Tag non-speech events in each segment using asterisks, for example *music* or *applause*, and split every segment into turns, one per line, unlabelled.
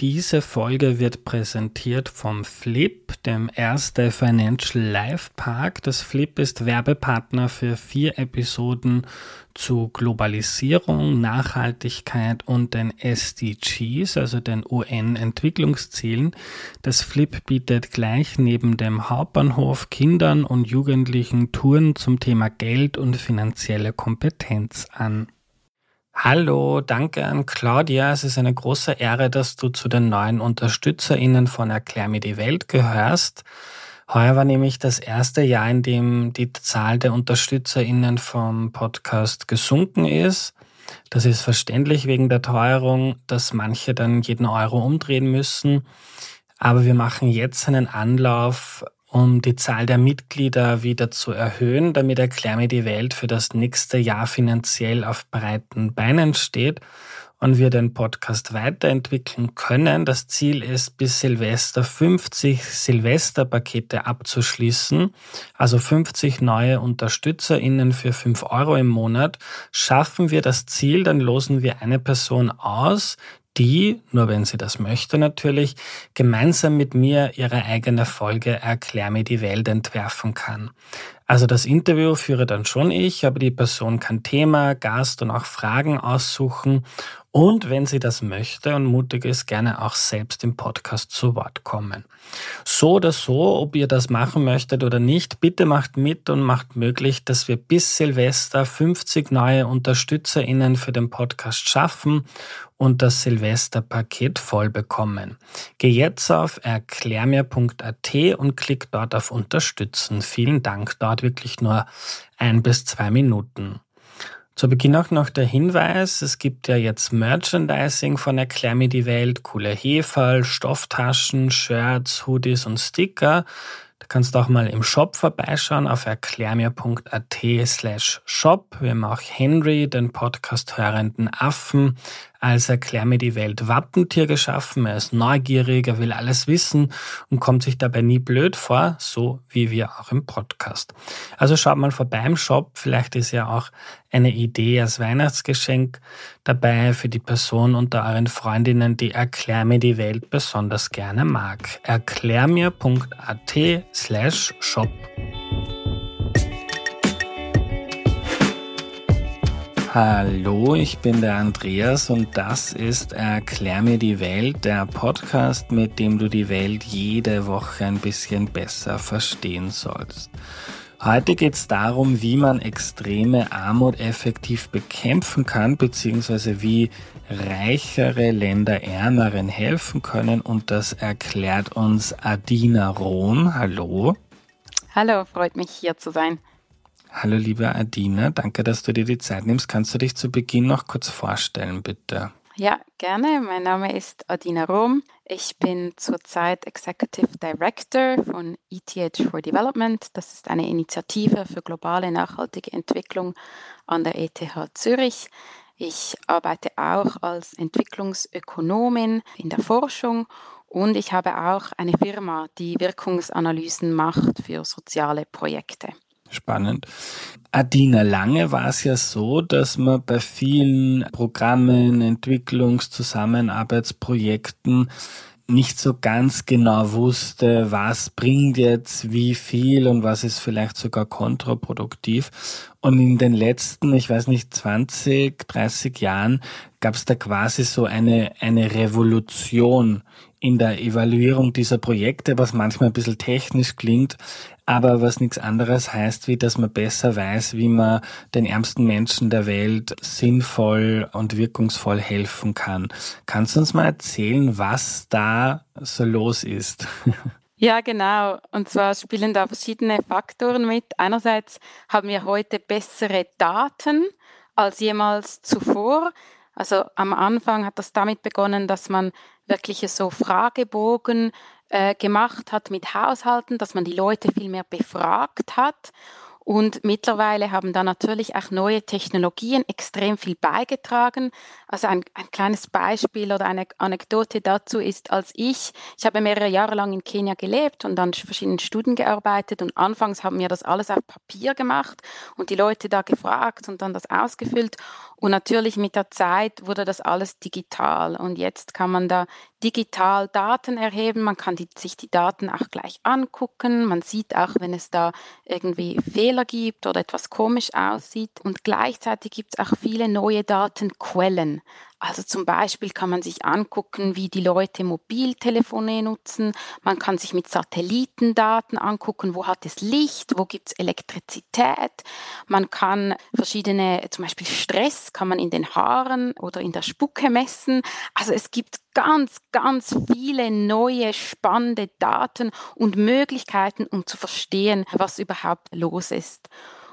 Diese Folge wird präsentiert vom Flip, dem Erste Financial Life Park. Das Flip ist Werbepartner für vier Episoden zu Globalisierung, Nachhaltigkeit und den SDGs, also den UN-Entwicklungszielen. Das Flip bietet gleich neben dem Hauptbahnhof Kindern und Jugendlichen Touren zum Thema Geld und finanzielle Kompetenz an. Hallo, danke an Claudia. Es ist eine große Ehre, dass du zu den neuen UnterstützerInnen von Erklär mir die Welt gehörst. Heuer war nämlich das erste Jahr, in dem die Zahl der UnterstützerInnen vom Podcast gesunken ist. Das ist verständlich wegen der Teuerung, dass manche dann jeden Euro umdrehen müssen. Aber wir machen jetzt einen Anlauf, um die Zahl der Mitglieder wieder zu erhöhen, damit Erklär mir die Welt für das nächste Jahr finanziell auf breiten Beinen steht und wir den Podcast weiterentwickeln können. Das Ziel ist, bis Silvester 50 Silvesterpakete abzuschließen, also 50 neue UnterstützerInnen für 5 Euro im Monat. Schaffen wir das Ziel, dann losen wir eine Person aus, die, nur wenn sie das möchte natürlich, gemeinsam mit mir ihre eigene Folge Erklär mir die Welt entwerfen kann. Also das Interview führe dann schon ich, aber die Person kann Thema, Gast und auch Fragen aussuchen und wenn sie das möchte und mutig ist, gerne auch selbst im Podcast zu Wort kommen. So oder so, ob ihr das machen möchtet oder nicht, bitte macht mit und macht möglich, dass wir bis Silvester 50 neue UnterstützerInnen für den Podcast schaffen und das Silvesterpaket voll bekommen. Geh jetzt auf erklärmir.at und klick dort auf Unterstützen. Vielen Dank, dauert wirklich nur ein bis zwei Minuten. Zu Beginn auch noch der Hinweis, es gibt ja jetzt Merchandising von Erklär mir die Welt, coole Heferl, Stofftaschen, Shirts, Hoodies und Sticker. Da kannst du auch mal im Shop vorbeischauen auf erklärmir.at slash shop. Wir haben auch Henry, den Podcast hörenden Affen, als Erklär mir die Welt Wappentier geschaffen. Er ist neugierig, er will alles wissen und kommt sich dabei nie blöd vor, so wie wir auch im Podcast. Also schaut mal vorbei im Shop, vielleicht ist ja auch eine Idee als Weihnachtsgeschenk dabei für die Person unter euren Freundinnen, die Erklär mir die Welt besonders gerne mag. Erklärmir.at slash shop. Hallo, ich bin der Andreas und das ist Erklär mir die Welt, der Podcast, mit dem du die Welt jede Woche ein bisschen besser verstehen sollst. Heute geht es darum, wie man extreme Armut effektiv bekämpfen kann, beziehungsweise wie reichere Länder ärmeren helfen können und das erklärt uns Adina Rohn. Hallo.
Hallo, freut mich hier zu sein.
Hallo liebe Adina, danke, dass du dir die Zeit nimmst. Kannst du dich zu Beginn noch kurz vorstellen, bitte?
Ja, gerne. Mein Name ist Adina Rom. Ich bin zurzeit Executive Director von ETH for Development. Das ist eine Initiative für globale nachhaltige Entwicklung an der ETH Zürich. Ich arbeite auch als Entwicklungsökonomin in der Forschung und ich habe auch eine Firma, die Wirkungsanalysen macht für soziale Projekte.
Spannend. Adina, lange war es ja so, dass man bei vielen Programmen, Entwicklungszusammenarbeitsprojekten nicht so ganz genau wusste, was bringt jetzt wie viel und was ist vielleicht sogar kontraproduktiv. Und in den letzten, ich weiß nicht, 20, 30 Jahren gab es da quasi so eine, eine Revolution in der Evaluierung dieser Projekte, was manchmal ein bisschen technisch klingt, aber was nichts anderes heißt, wie dass man besser weiß, wie man den ärmsten Menschen der Welt sinnvoll und wirkungsvoll helfen kann. Kannst du uns mal erzählen, was da so los ist? *laughs*
Ja, genau. Und zwar spielen da verschiedene Faktoren mit. Einerseits haben wir heute bessere Daten als jemals zuvor. Also am Anfang hat das damit begonnen, dass man wirkliche so Fragebogen äh, gemacht hat mit Haushalten, dass man die Leute viel mehr befragt hat. Und mittlerweile haben da natürlich auch neue Technologien extrem viel beigetragen. Also ein, ein, kleines Beispiel oder eine Anekdote dazu ist, als ich, ich habe mehrere Jahre lang in Kenia gelebt und an verschiedenen Studien gearbeitet und anfangs haben wir das alles auf Papier gemacht und die Leute da gefragt und dann das ausgefüllt. Und natürlich mit der Zeit wurde das alles digital. Und jetzt kann man da digital Daten erheben, man kann die, sich die Daten auch gleich angucken, man sieht auch, wenn es da irgendwie Fehler gibt oder etwas komisch aussieht. Und gleichzeitig gibt es auch viele neue Datenquellen. Also zum Beispiel kann man sich angucken, wie die Leute Mobiltelefone nutzen. Man kann sich mit Satellitendaten angucken, wo hat es Licht, wo gibt es Elektrizität. Man kann verschiedene, zum Beispiel Stress, kann man in den Haaren oder in der Spucke messen. Also es gibt ganz, ganz viele neue spannende Daten und Möglichkeiten, um zu verstehen, was überhaupt los ist.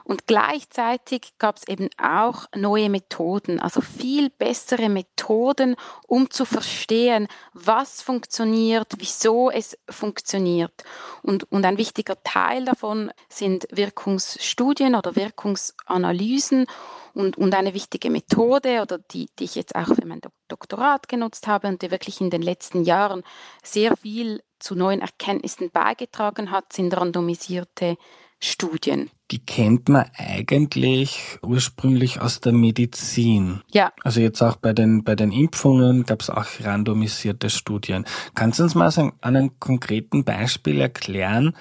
Und gleichzeitig gab es eben auch neue Methoden, also viel bessere Methoden, um zu verstehen, was funktioniert, wieso es funktioniert. Und, und ein wichtiger Teil davon sind Wirkungsstudien oder Wirkungsanalysen. Und, und eine wichtige Methode oder die, die ich jetzt auch für mein Doktorat genutzt habe und die wirklich in den letzten Jahren sehr viel zu neuen Erkenntnissen beigetragen hat, sind randomisierte Studien.
Die kennt man eigentlich ursprünglich aus der Medizin.
Ja.
Also jetzt auch bei den, bei den Impfungen gab es auch randomisierte Studien. Kannst du uns mal an einem konkreten Beispiel erklären,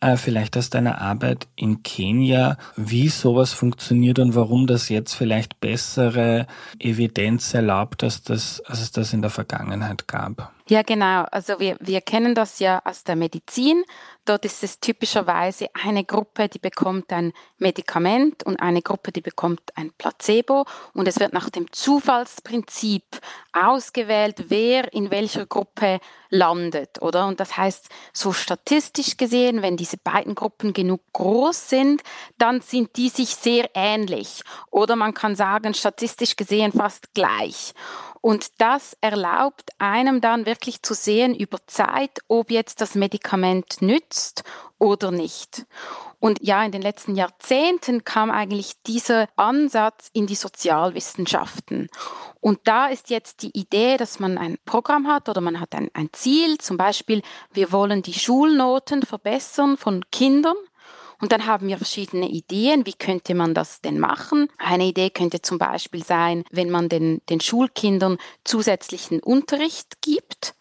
äh, vielleicht aus deiner Arbeit in Kenia, wie sowas funktioniert und warum das jetzt vielleicht bessere Evidenz erlaubt, als, das, als es das in der Vergangenheit gab?
Ja, genau. Also wir, wir kennen das ja aus der Medizin. Dort ist es typischerweise eine Gruppe, die bekommt ein Medikament und eine Gruppe, die bekommt ein Placebo. Und es wird nach dem Zufallsprinzip ausgewählt, wer in welcher Gruppe landet, oder? Und das heißt, so statistisch gesehen, wenn diese beiden Gruppen genug groß sind, dann sind die sich sehr ähnlich. Oder man kann sagen, statistisch gesehen fast gleich. Und das erlaubt einem dann wirklich zu sehen über Zeit, ob jetzt das Medikament nützt oder nicht. Und ja, in den letzten Jahrzehnten kam eigentlich dieser Ansatz in die Sozialwissenschaften. Und da ist jetzt die Idee, dass man ein Programm hat oder man hat ein, ein Ziel, zum Beispiel, wir wollen die Schulnoten verbessern von Kindern. Und dann haben wir verschiedene Ideen, wie könnte man das denn machen. Eine Idee könnte zum Beispiel sein, wenn man den, den Schulkindern zusätzlichen Unterricht gibt.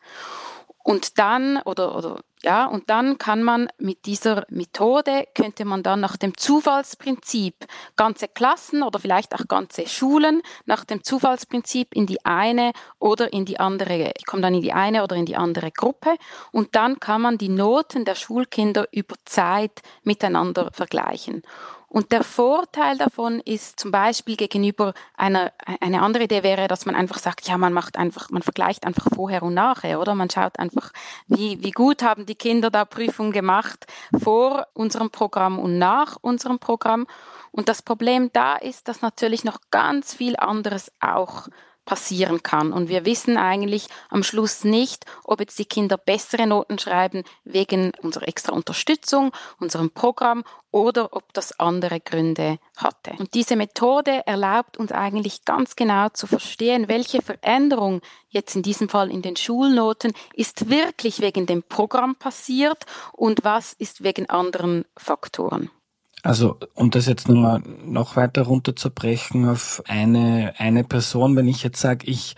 Und dann, oder, oder ja, und dann kann man mit dieser Methode, könnte man dann nach dem Zufallsprinzip ganze Klassen oder vielleicht auch ganze Schulen nach dem Zufallsprinzip in die eine oder in die andere, die kommen dann in die eine oder in die andere Gruppe und dann kann man die Noten der Schulkinder über Zeit miteinander vergleichen. Und der Vorteil davon ist zum Beispiel gegenüber einer, eine andere Idee wäre, dass man einfach sagt, ja, man macht einfach, man vergleicht einfach vorher und nachher, oder? Man schaut einfach, wie, wie gut haben die Kinder da Prüfungen gemacht vor unserem Programm und nach unserem Programm. Und das Problem da ist, dass natürlich noch ganz viel anderes auch passieren kann. Und wir wissen eigentlich am Schluss nicht, ob jetzt die Kinder bessere Noten schreiben wegen unserer extra Unterstützung, unserem Programm oder ob das andere Gründe hatte. Und diese Methode erlaubt uns eigentlich ganz genau zu verstehen, welche Veränderung jetzt in diesem Fall in den Schulnoten ist wirklich wegen dem Programm passiert und was ist wegen anderen Faktoren.
Also, um das jetzt nochmal noch weiter runterzubrechen auf eine, eine Person, wenn ich jetzt sage, ich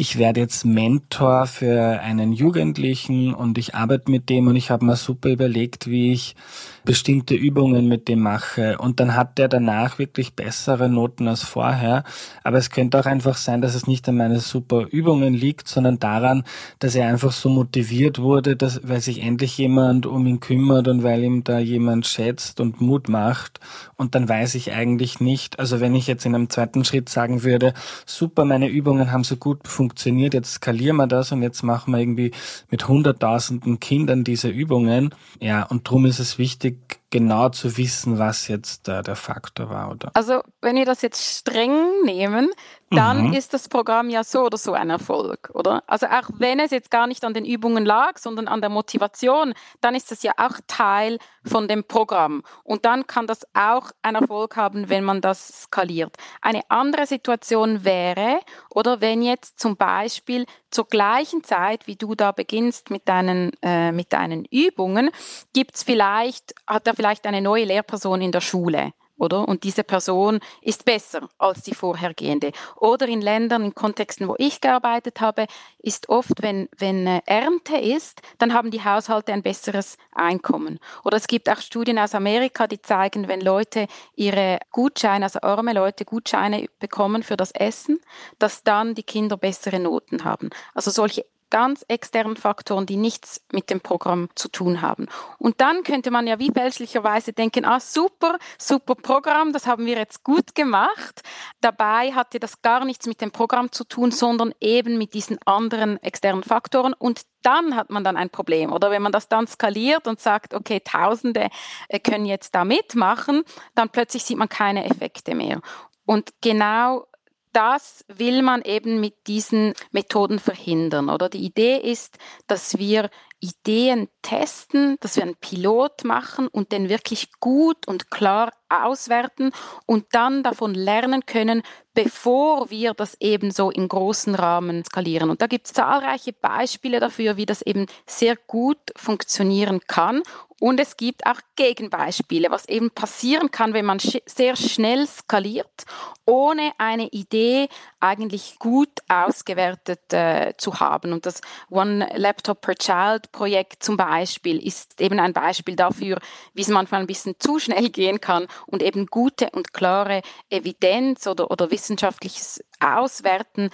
ich werde jetzt Mentor für einen Jugendlichen und ich arbeite mit dem und ich habe mir super überlegt, wie ich bestimmte Übungen mit dem mache und dann hat der danach wirklich bessere Noten als vorher. Aber es könnte auch einfach sein, dass es nicht an meinen super Übungen liegt, sondern daran, dass er einfach so motiviert wurde, dass, weil sich endlich jemand um ihn kümmert und weil ihm da jemand schätzt und Mut macht. Und dann weiß ich eigentlich nicht, also wenn ich jetzt in einem zweiten Schritt sagen würde, super, meine Übungen haben so gut funktioniert, jetzt skalieren wir das und jetzt machen wir irgendwie mit hunderttausenden Kindern diese Übungen. Ja, und darum ist es wichtig, genau zu wissen, was jetzt der, der Faktor war, oder?
Also, wenn wir das jetzt streng nehmen, dann mhm. ist das Programm ja so oder so ein Erfolg, oder? Also auch wenn es jetzt gar nicht an den Übungen lag, sondern an der Motivation, dann ist das ja auch Teil von dem Programm. Und dann kann das auch einen Erfolg haben, wenn man das skaliert. Eine andere Situation wäre, oder wenn jetzt zum Beispiel zur gleichen Zeit, wie du da beginnst mit deinen, äh, mit deinen Übungen, gibt's vielleicht, hat er vielleicht eine neue Lehrperson in der Schule oder? Und diese Person ist besser als die vorhergehende. Oder in Ländern, in Kontexten, wo ich gearbeitet habe, ist oft, wenn, wenn äh, Ernte ist, dann haben die Haushalte ein besseres Einkommen. Oder es gibt auch Studien aus Amerika, die zeigen, wenn Leute ihre Gutscheine, also arme Leute Gutscheine bekommen für das Essen, dass dann die Kinder bessere Noten haben. Also solche ganz externen Faktoren, die nichts mit dem Programm zu tun haben. Und dann könnte man ja wie fälschlicherweise denken, ah super, super Programm, das haben wir jetzt gut gemacht. Dabei hatte das gar nichts mit dem Programm zu tun, sondern eben mit diesen anderen externen Faktoren. Und dann hat man dann ein Problem. Oder wenn man das dann skaliert und sagt, okay, Tausende äh, können jetzt da mitmachen, dann plötzlich sieht man keine Effekte mehr. Und genau das will man eben mit diesen Methoden verhindern, oder? Die Idee ist, dass wir Ideen testen, dass wir einen Pilot machen und den wirklich gut und klar auswerten und dann davon lernen können, bevor wir das eben so in großen Rahmen skalieren. Und da gibt es zahlreiche Beispiele dafür, wie das eben sehr gut funktionieren kann. Und es gibt auch Gegenbeispiele, was eben passieren kann, wenn man sch sehr schnell skaliert, ohne eine Idee eigentlich gut ausgewertet äh, zu haben. Und das One Laptop per Child Projekt zum Beispiel ist eben ein Beispiel dafür, wie es manchmal ein bisschen zu schnell gehen kann und eben gute und klare Evidenz oder, oder wissenschaftliches Auswerten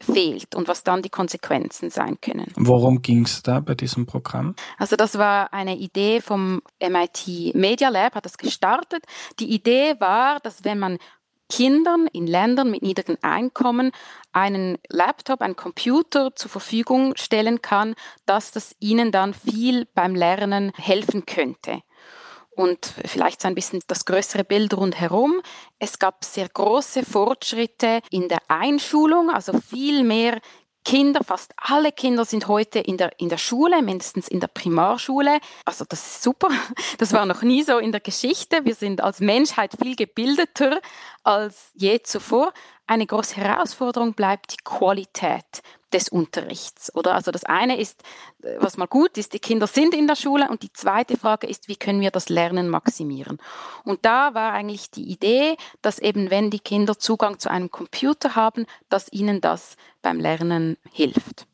fehlt und was dann die Konsequenzen sein können.
Worum ging es da bei diesem Programm?
Also das war eine Idee vom MIT Media Lab, hat das gestartet. Die Idee war, dass wenn man Kindern in Ländern mit niedrigem Einkommen einen Laptop, einen Computer zur Verfügung stellen kann, dass das ihnen dann viel beim Lernen helfen könnte und vielleicht so ein bisschen das größere Bild rundherum. Es gab sehr große Fortschritte in der Einschulung, also viel mehr Kinder, fast alle Kinder sind heute in der, in der Schule, mindestens in der Primarschule. Also das ist super. Das war noch nie so in der Geschichte. Wir sind als Menschheit viel gebildeter als je zuvor. Eine große Herausforderung bleibt die Qualität des Unterrichts, oder? Also das eine ist, äh, was mal gut ist, die Kinder sind in der Schule und die zweite Frage ist, wie können wir das Lernen maximieren? Und da war eigentlich die Idee, dass eben wenn die Kinder Zugang zu einem Computer haben, dass ihnen das beim Lernen hilft.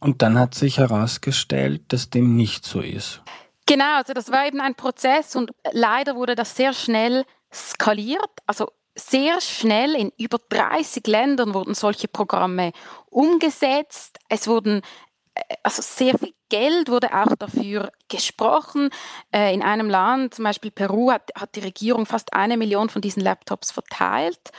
Und dann hat sich herausgestellt, dass dem nicht so ist.
Genau, also das war eben ein Prozess und leider wurde das sehr schnell skaliert. Also sehr schnell in über 30 Ländern wurden solche Programme umgesetzt. Es wurden äh, also sehr viel Geld wurde auch dafür gesprochen. Äh, in einem Land, zum Beispiel Peru, hat, hat die Regierung fast eine Million von diesen Laptops verteilt,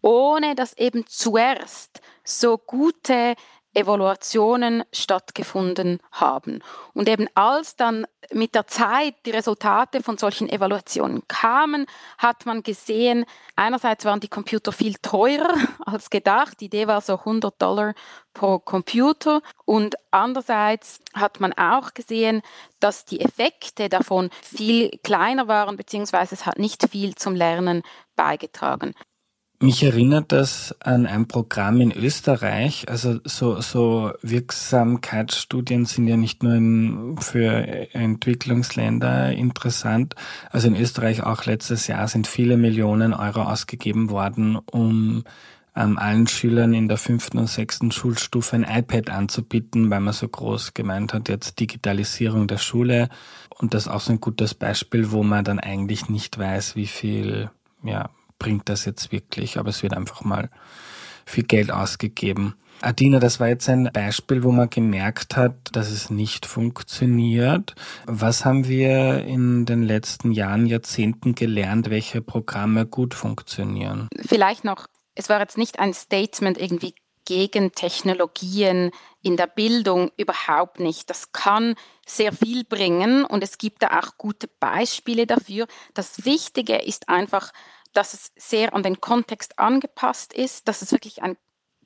ohne dass eben zuerst so gute Evaluationen stattgefunden haben. Und eben als dann mit der Zeit die Resultate von solchen Evaluationen kamen, hat man gesehen, einerseits waren die Computer viel teurer *laughs* als gedacht. Die Idee war so 100 Dollar pro Computer. Und andererseits hat man auch gesehen, dass die Effekte davon viel kleiner waren, beziehungsweise es hat nicht viel zum Lernen beigetragen.
Mich erinnert das an ein Programm in Österreich. Also so, so Wirksamkeitsstudien sind ja nicht nur in, für Entwicklungsländer interessant. Also in Österreich auch letztes Jahr sind viele Millionen Euro ausgegeben worden, um ähm, allen Schülern in der fünften und sechsten Schulstufe ein iPad anzubieten, weil man so groß gemeint hat, jetzt Digitalisierung der Schule. Und das ist auch so ein gutes Beispiel, wo man dann eigentlich nicht weiß, wie viel, ja, bringt das jetzt wirklich, aber es wird einfach mal viel Geld ausgegeben. Adina, das war jetzt ein Beispiel, wo man gemerkt hat, dass es nicht funktioniert. Was haben wir in den letzten Jahren, Jahrzehnten gelernt, welche Programme gut funktionieren?
Vielleicht noch, es war jetzt nicht ein Statement irgendwie gegen Technologien in der Bildung überhaupt nicht. Das kann sehr viel bringen und es gibt da auch gute Beispiele dafür. Das Wichtige ist einfach, dass es sehr an den Kontext angepasst ist, dass es wirklich ein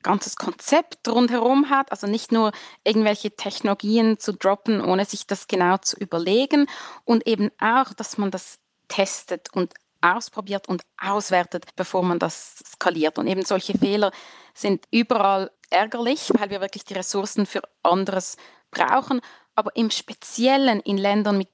ganzes Konzept rundherum hat, also nicht nur irgendwelche Technologien zu droppen, ohne sich das genau zu überlegen. Und eben auch, dass man das testet und ausprobiert und auswertet, bevor man das skaliert. Und eben solche Fehler sind überall ärgerlich, weil wir wirklich die Ressourcen für anderes brauchen, aber im Speziellen in Ländern mit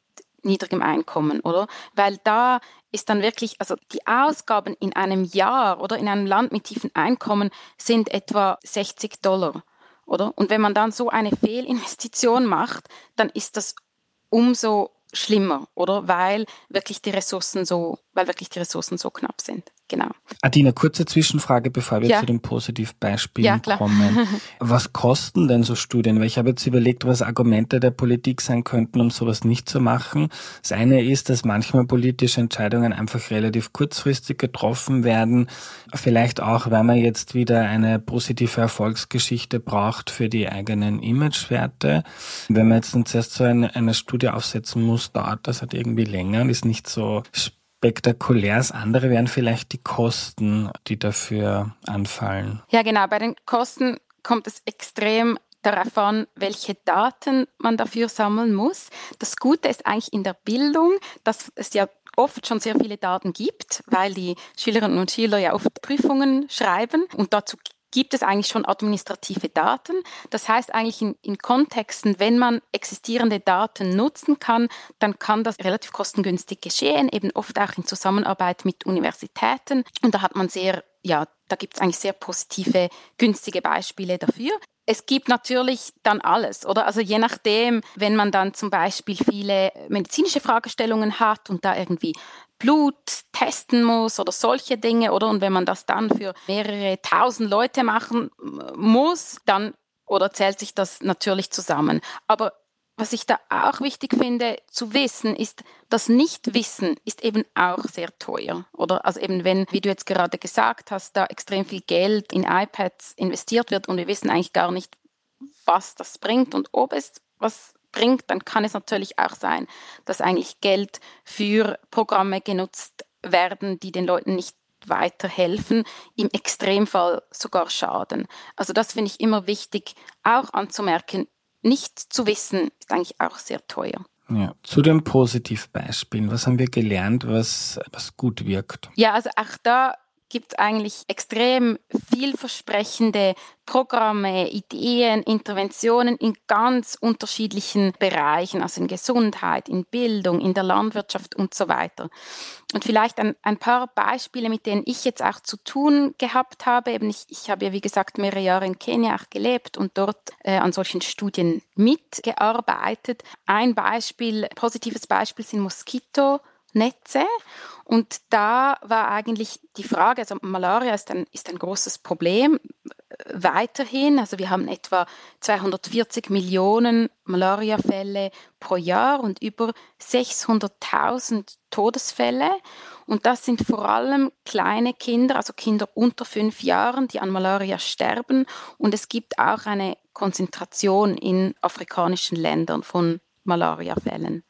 niedrigem Einkommen, oder? Weil da ist dann wirklich, also die Ausgaben in einem Jahr oder in einem Land mit tiefen Einkommen sind etwa 60 Dollar, oder? Und wenn man dann so eine Fehlinvestition *laughs* macht, dann ist das umso schlimmer, oder? Weil wirklich die Ressourcen so, weil wirklich die Ressourcen so knapp sind. Genau.
Adina, kurze Zwischenfrage, bevor wir ja. zu den Positivbeispielen ja, kommen. *laughs* Was kosten denn so Studien? Weil ich habe jetzt überlegt, was Argumente der Politik sein könnten, um sowas nicht zu machen. Das eine ist, dass manchmal politische Entscheidungen einfach relativ kurzfristig getroffen werden. Vielleicht auch, weil man jetzt wieder eine positive Erfolgsgeschichte braucht für die eigenen Imagewerte. Wenn man jetzt zuerst so eine, eine Studie aufsetzen muss, dauert das halt irgendwie länger und ist nicht so spektakulär. Das andere wären vielleicht die Kosten, die dafür anfallen.
Ja, genau. Bei den Kosten kommt es extrem darauf an, welche Daten man dafür sammeln muss. Das Gute ist eigentlich in der Bildung, dass es ja oft schon sehr viele Daten gibt, weil die Schülerinnen und Schüler ja oft Prüfungen schreiben und dazu gibt es eigentlich schon administrative Daten. Das heißt eigentlich in, in, Kontexten, wenn man existierende Daten nutzen kann, dann kann das relativ kostengünstig geschehen, eben oft auch in Zusammenarbeit mit Universitäten. Und da hat man sehr, ja, da gibt es eigentlich sehr positive, günstige Beispiele dafür. Es gibt natürlich dann alles, oder? Also je nachdem, wenn man dann zum Beispiel viele medizinische Fragestellungen hat und da irgendwie Blut testen muss oder solche Dinge, oder? Und wenn man das dann für mehrere tausend Leute machen muss, dann oder zählt sich das natürlich zusammen. Aber was ich da auch wichtig finde zu wissen, ist, das Nichtwissen ist eben auch sehr teuer. Oder also eben wenn, wie du jetzt gerade gesagt hast, da extrem viel Geld in iPads investiert wird und wir wissen eigentlich gar nicht, was das bringt und ob es was bringt, dann kann es natürlich auch sein, dass eigentlich Geld für Programme genutzt werden, die den Leuten nicht weiterhelfen, im Extremfall sogar schaden. Also das finde ich immer wichtig auch anzumerken nicht zu wissen, ist eigentlich auch sehr teuer.
Ja, zu den Positivbeispielen. Was haben wir gelernt, was, was gut wirkt?
Ja, also auch da gibt eigentlich extrem vielversprechende Programme, Ideen, Interventionen in ganz unterschiedlichen Bereichen, also in Gesundheit, in Bildung, in der Landwirtschaft und so weiter. Und vielleicht ein, ein paar Beispiele, mit denen ich jetzt auch zu tun gehabt habe. Eben ich, ich habe ja, wie gesagt, mehrere Jahre in Kenia auch gelebt und dort äh, an solchen Studien mitgearbeitet. Ein Beispiel, positives Beispiel sind Moskitonetze. Und da war eigentlich die Frage, also Malaria ist ein, ist ein großes Problem äh, weiterhin. Also wir haben etwa 240 Millionen Malariafälle pro Jahr und über 600.000 Todesfälle. Und das sind vor allem kleine Kinder, also Kinder unter fünf Jahren, die an Malaria sterben. Und es gibt auch eine Konzentration in afrikanischen Ländern von Malariafällen.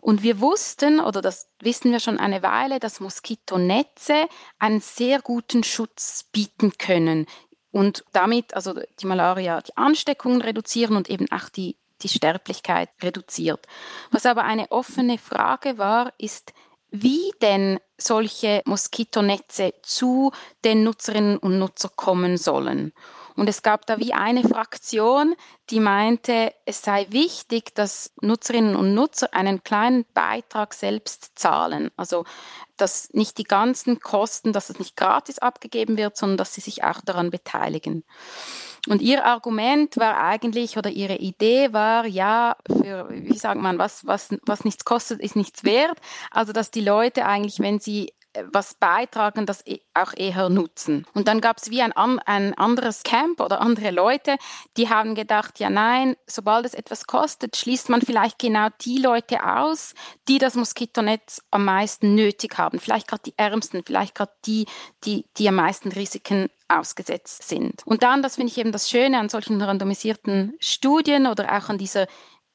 Und wir wussten, oder das wissen wir schon eine Weile, dass Moskitonetze einen sehr guten Schutz bieten können und damit also die Malaria, die Ansteckungen reduzieren und eben auch die, die Sterblichkeit reduziert. Was aber eine offene Frage war, ist, wie denn solche Moskitonetze zu den Nutzerinnen und Nutzern kommen sollen. Und es gab da wie eine Fraktion, die meinte, es sei wichtig, dass Nutzerinnen und Nutzer einen kleinen Beitrag selbst zahlen. Also, dass nicht die ganzen Kosten, dass es nicht gratis abgegeben wird, sondern dass sie sich auch daran beteiligen. Und ihr Argument war eigentlich oder ihre Idee war, ja, für, wie sagt man, was, was, was nichts kostet, ist nichts wert. Also, dass die Leute eigentlich, wenn sie was beitragen, das e, auch eher nutzen. Und dann gab es wie ein, ein anderes Camp oder andere Leute, die haben gedacht, ja nein, sobald es etwas kostet, schließt man vielleicht genau die Leute aus, die das Moskitonetz am meisten nötig haben. Vielleicht gerade die Ärmsten, vielleicht gerade die, die, die am meisten Risiken ausgesetzt sind. Und dann, das finde ich eben das Schöne an solchen randomisierten Studien oder auch an dieser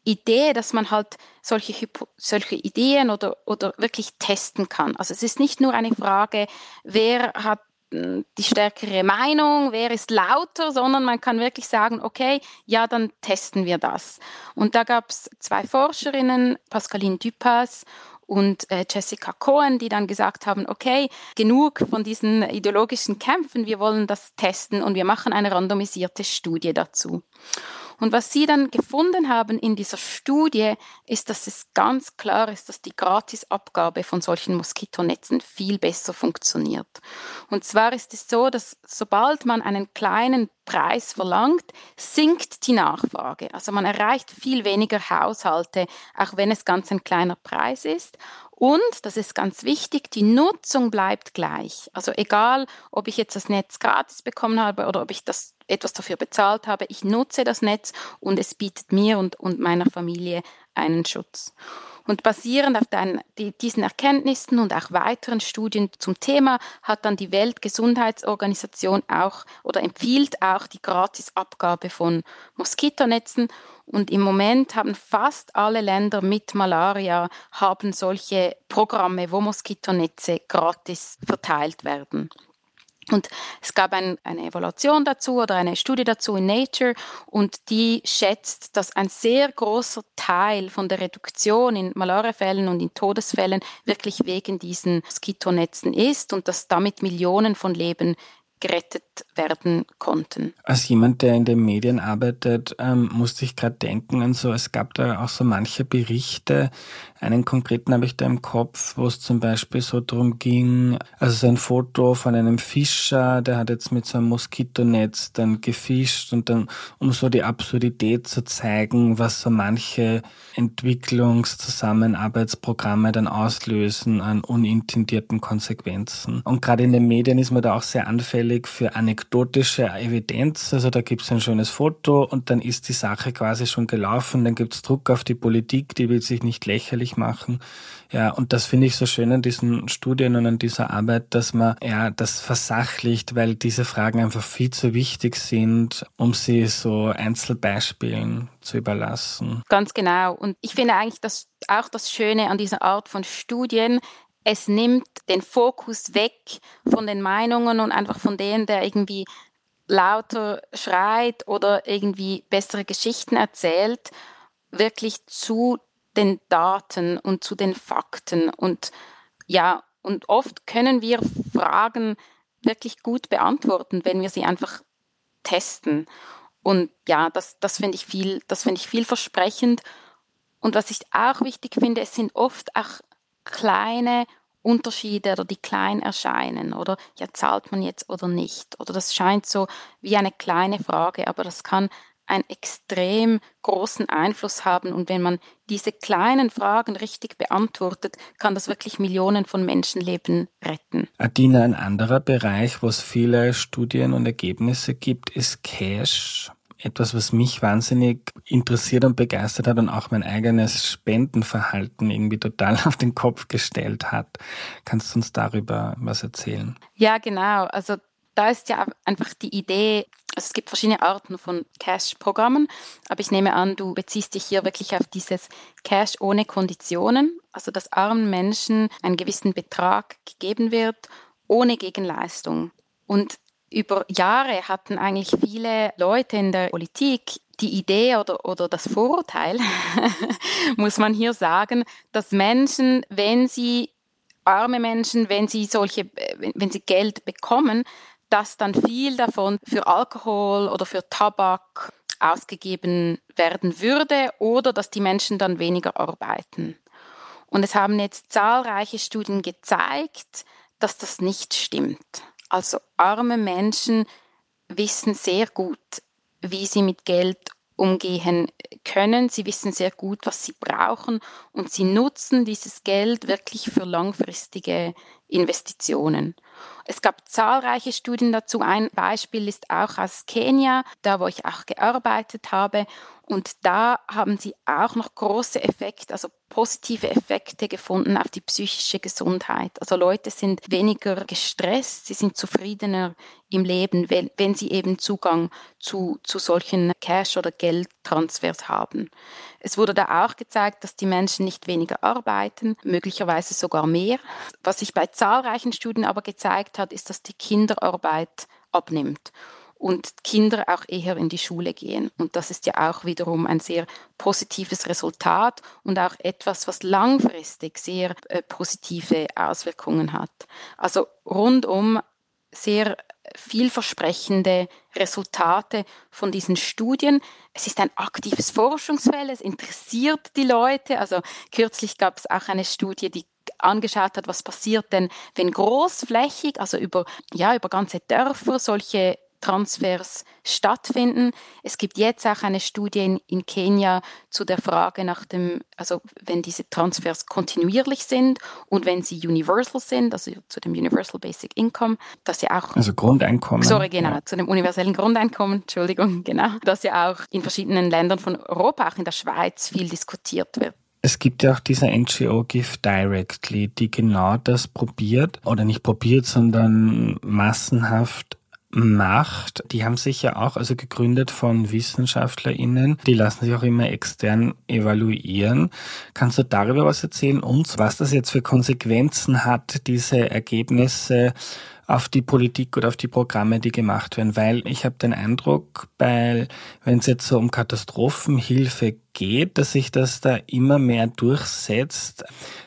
Idee, dass man halt solche, solche Ideen oder, oder wirklich testen kann. Also es ist nicht nur eine Frage, wer hat hm, die stärkere Meinung, wer ist lauter, sondern man kann wirklich sagen, okay, ja, dann testen wir das. Und da gab es zwei Forscherinnen, Pascaline Dupas und äh, Jessica Cohen, die dann gesagt haben, okay, genug von diesen ideologischen Kämpfen, wir wollen das testen und wir machen eine randomisierte Studie dazu. Und was sie dann gefunden haben in dieser Studie, ist, dass es ganz klar ist, dass die Gratisabgabe von solchen Moskitonetzen viel besser funktioniert. Und zwar ist es so, dass sobald man einen kleinen Preis verlangt, sinkt die Nachfrage. Also man erreicht viel weniger Haushalte, auch wenn es ganz ein kleiner Preis ist. Und, das ist ganz wichtig, die Nutzung bleibt gleich. Also egal, ob ich jetzt das Netz gratis bekommen habe oder ob ich das etwas dafür bezahlt habe, ich nutze das Netz und es bietet mir und, und meiner Familie einen Schutz. Und basierend auf den, die, diesen Erkenntnissen und auch weiteren Studien zum Thema hat dann die Weltgesundheitsorganisation auch oder empfiehlt auch die Gratisabgabe von Moskitonetzen. Und im Moment haben fast alle Länder mit Malaria haben solche Programme, wo Moskitonetze gratis verteilt werden. Und es gab ein, eine Evaluation dazu oder eine Studie dazu in Nature. Und die schätzt, dass ein sehr großer Teil von der Reduktion in Malariafällen und in Todesfällen wirklich wegen diesen Moskitonetzen ist und dass damit Millionen von Leben gerettet werden konnten.
Als jemand, der in den Medien arbeitet, ähm, musste ich gerade denken an so, es gab da auch so manche Berichte, einen konkreten habe ich da im Kopf, wo es zum Beispiel so darum ging, also so ein Foto von einem Fischer, der hat jetzt mit so einem Moskitonetz dann gefischt und dann, um so die Absurdität zu zeigen, was so manche Entwicklungszusammenarbeitsprogramme dann auslösen an unintendierten Konsequenzen. Und gerade in den Medien ist man da auch sehr anfällig für anekdotische Evidenz. Also da gibt es ein schönes Foto und dann ist die Sache quasi schon gelaufen, dann gibt es Druck auf die Politik, die will sich nicht lächerlich machen. Ja, und das finde ich so schön an diesen Studien und an dieser Arbeit, dass man ja das versachlicht, weil diese Fragen einfach viel zu wichtig sind, um sie so Einzelbeispielen zu überlassen.
Ganz genau. Und ich finde eigentlich das auch das Schöne an dieser Art von Studien, es nimmt den Fokus weg von den Meinungen und einfach von denen, der irgendwie lauter schreit oder irgendwie bessere Geschichten erzählt, wirklich zu den Daten und zu den Fakten. Und ja, und oft können wir Fragen wirklich gut beantworten, wenn wir sie einfach testen. Und ja, das, das finde ich viel, das finde ich vielversprechend. Und was ich auch wichtig finde, es sind oft auch kleine Unterschiede oder die klein erscheinen oder ja, zahlt man jetzt oder nicht. Oder das scheint so wie eine kleine Frage, aber das kann einen extrem großen Einfluss haben. Und wenn man diese kleinen Fragen richtig beantwortet, kann das wirklich Millionen von Menschenleben retten.
Adina, ein anderer Bereich, wo es viele Studien und Ergebnisse gibt, ist Cash. Etwas, was mich wahnsinnig interessiert und begeistert hat und auch mein eigenes Spendenverhalten irgendwie total *laughs* auf den Kopf gestellt hat. Kannst du uns darüber was erzählen?
Ja, genau. Also da ist ja einfach die Idee, also es gibt verschiedene Arten von Cash-Programmen, aber ich nehme an, du beziehst dich hier wirklich auf dieses Cash ohne Konditionen, also dass armen Menschen einen gewissen Betrag gegeben wird, ohne Gegenleistung. Und über Jahre hatten eigentlich viele Leute in der Politik die Idee oder, oder das Vorurteil, *laughs* muss man hier sagen, dass Menschen, wenn sie arme Menschen, wenn sie solche, wenn sie Geld bekommen, dass dann viel davon für Alkohol oder für Tabak ausgegeben werden würde oder dass die Menschen dann weniger arbeiten. Und es haben jetzt zahlreiche Studien gezeigt, dass das nicht stimmt. Also arme Menschen wissen sehr gut, wie sie mit Geld umgehen können. Sie wissen sehr gut, was sie brauchen und sie nutzen dieses Geld wirklich für langfristige Investitionen. Es gab zahlreiche Studien dazu. Ein Beispiel ist auch aus Kenia, da wo ich auch gearbeitet habe. Und da haben sie auch noch große Effekte, also positive Effekte gefunden auf die psychische Gesundheit. Also Leute sind weniger gestresst, sie sind zufriedener im Leben, wenn, wenn sie eben Zugang zu, zu solchen Cash- oder Geldtransfers haben. Es wurde da auch gezeigt, dass die Menschen nicht weniger arbeiten, möglicherweise sogar mehr. Was sich bei zahlreichen Studien aber gezeigt hat, ist, dass die Kinderarbeit abnimmt und Kinder auch eher in die Schule gehen. Und das ist ja auch wiederum ein sehr positives Resultat und auch etwas, was langfristig sehr äh, positive Auswirkungen hat. Also rundum sehr vielversprechende Resultate von diesen Studien. Es ist ein aktives Forschungsfeld, es interessiert die Leute. Also kürzlich gab es auch eine Studie, die angeschaut hat, was passiert denn, wenn großflächig, also über, ja, über ganze Dörfer solche Transfers stattfinden. Es gibt jetzt auch eine Studie in, in, Kenia zu der Frage nach dem, also wenn diese Transfers kontinuierlich sind und wenn sie universal sind, also zu dem Universal Basic Income, dass sie auch.
Also Grundeinkommen.
Sorry, genau, ja. zu dem universellen Grundeinkommen, Entschuldigung, genau, dass ja auch in verschiedenen Ländern von Europa, auch in der Schweiz, viel diskutiert wird.
Es gibt ja auch diese NGO Give Directly, die genau das probiert, oder nicht probiert, sondern massenhaft macht. Die haben sich ja auch also gegründet von WissenschaftlerInnen. Die lassen sich auch immer extern evaluieren. Kannst du darüber was erzählen uns, was das jetzt für Konsequenzen hat, diese Ergebnisse auf die Politik oder auf die Programme, die gemacht werden, weil ich habe den Eindruck, weil wenn es jetzt so um Katastrophenhilfe geht, dass sich das da immer mehr durchsetzt,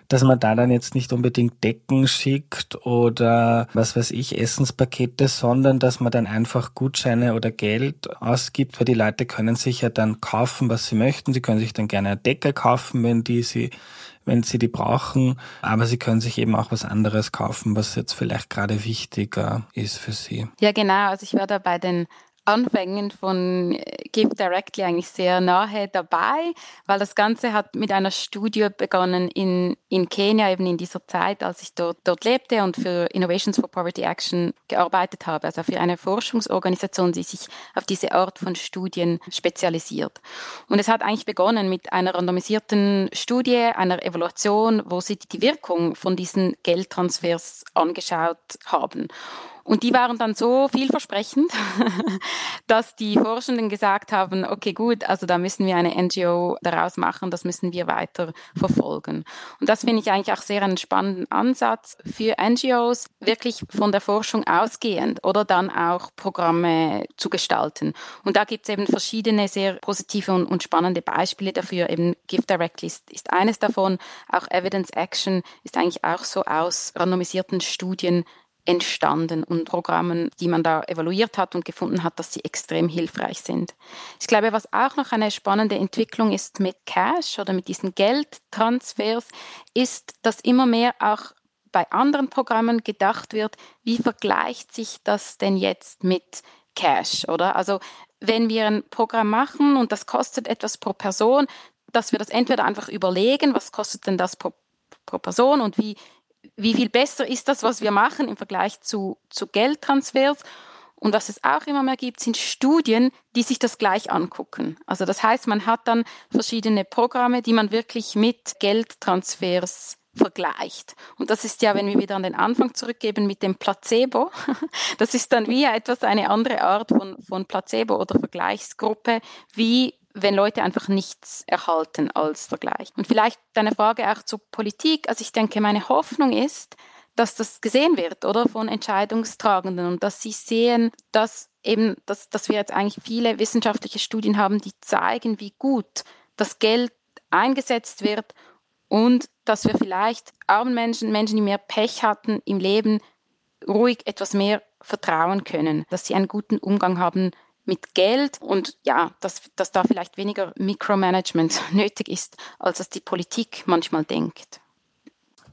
dass man da dann jetzt nicht unbedingt Decken schickt oder was weiß ich, Essenspakete, sondern dass man dann einfach Gutscheine oder Geld ausgibt, weil die Leute können sich ja dann kaufen, was sie möchten. Sie können sich dann gerne eine Decke kaufen, wenn die sie wenn sie die brauchen, aber sie können sich eben auch was anderes kaufen, was jetzt vielleicht gerade wichtiger ist für sie.
Ja, genau. Also ich war da bei den Anfängen von äh, Give Directly eigentlich sehr nahe dabei, weil das Ganze hat mit einer Studie begonnen in, in Kenia, eben in dieser Zeit, als ich dort, dort lebte und für Innovations for Poverty Action gearbeitet habe, also für eine Forschungsorganisation, die sich auf diese Art von Studien spezialisiert. Und es hat eigentlich begonnen mit einer randomisierten Studie, einer Evaluation, wo sie die Wirkung von diesen Geldtransfers angeschaut haben. Und die waren dann so vielversprechend, *laughs* dass die Forschenden gesagt haben, okay, gut, also da müssen wir eine NGO daraus machen, das müssen wir weiter verfolgen. Und das finde ich eigentlich auch sehr einen spannenden Ansatz für NGOs, wirklich von der Forschung ausgehend oder dann auch Programme zu gestalten. Und da gibt es eben verschiedene sehr positive und, und spannende Beispiele dafür. Eben Give Directly ist, ist eines davon. Auch Evidence Action ist eigentlich auch so aus randomisierten Studien entstanden und Programmen, die man da evaluiert hat und gefunden hat, dass sie extrem hilfreich sind. Ich glaube, was auch noch eine spannende Entwicklung ist mit Cash oder mit diesen Geldtransfers, ist, dass immer mehr auch bei anderen Programmen gedacht wird, wie vergleicht sich das denn jetzt mit Cash, oder? Also wenn wir ein Programm machen und das kostet etwas pro Person, dass wir das entweder einfach überlegen, was kostet denn das pro, pro Person und wie wie viel besser ist das, was wir machen im Vergleich zu, zu Geldtransfers. Und was es auch immer mehr gibt, sind Studien, die sich das gleich angucken. Also das heißt, man hat dann verschiedene Programme, die man wirklich mit Geldtransfers vergleicht. Und das ist ja, wenn wir wieder an den Anfang zurückgeben mit dem Placebo, *laughs* das ist dann wie etwas eine andere Art von, von Placebo oder Vergleichsgruppe, wie wenn Leute einfach nichts erhalten als Vergleich. Und vielleicht deine Frage auch zur Politik. Also ich denke, meine Hoffnung ist, dass das gesehen wird, oder von Entscheidungstragenden und dass sie sehen, dass eben, dass, dass wir jetzt eigentlich viele wissenschaftliche Studien haben, die zeigen, wie gut das Geld eingesetzt wird und dass wir vielleicht armen Menschen, Menschen, die mehr Pech hatten im Leben, ruhig etwas mehr vertrauen können, dass sie einen guten Umgang haben mit Geld und ja, dass, dass da vielleicht weniger Mikromanagement *laughs* nötig ist, als es die Politik manchmal denkt.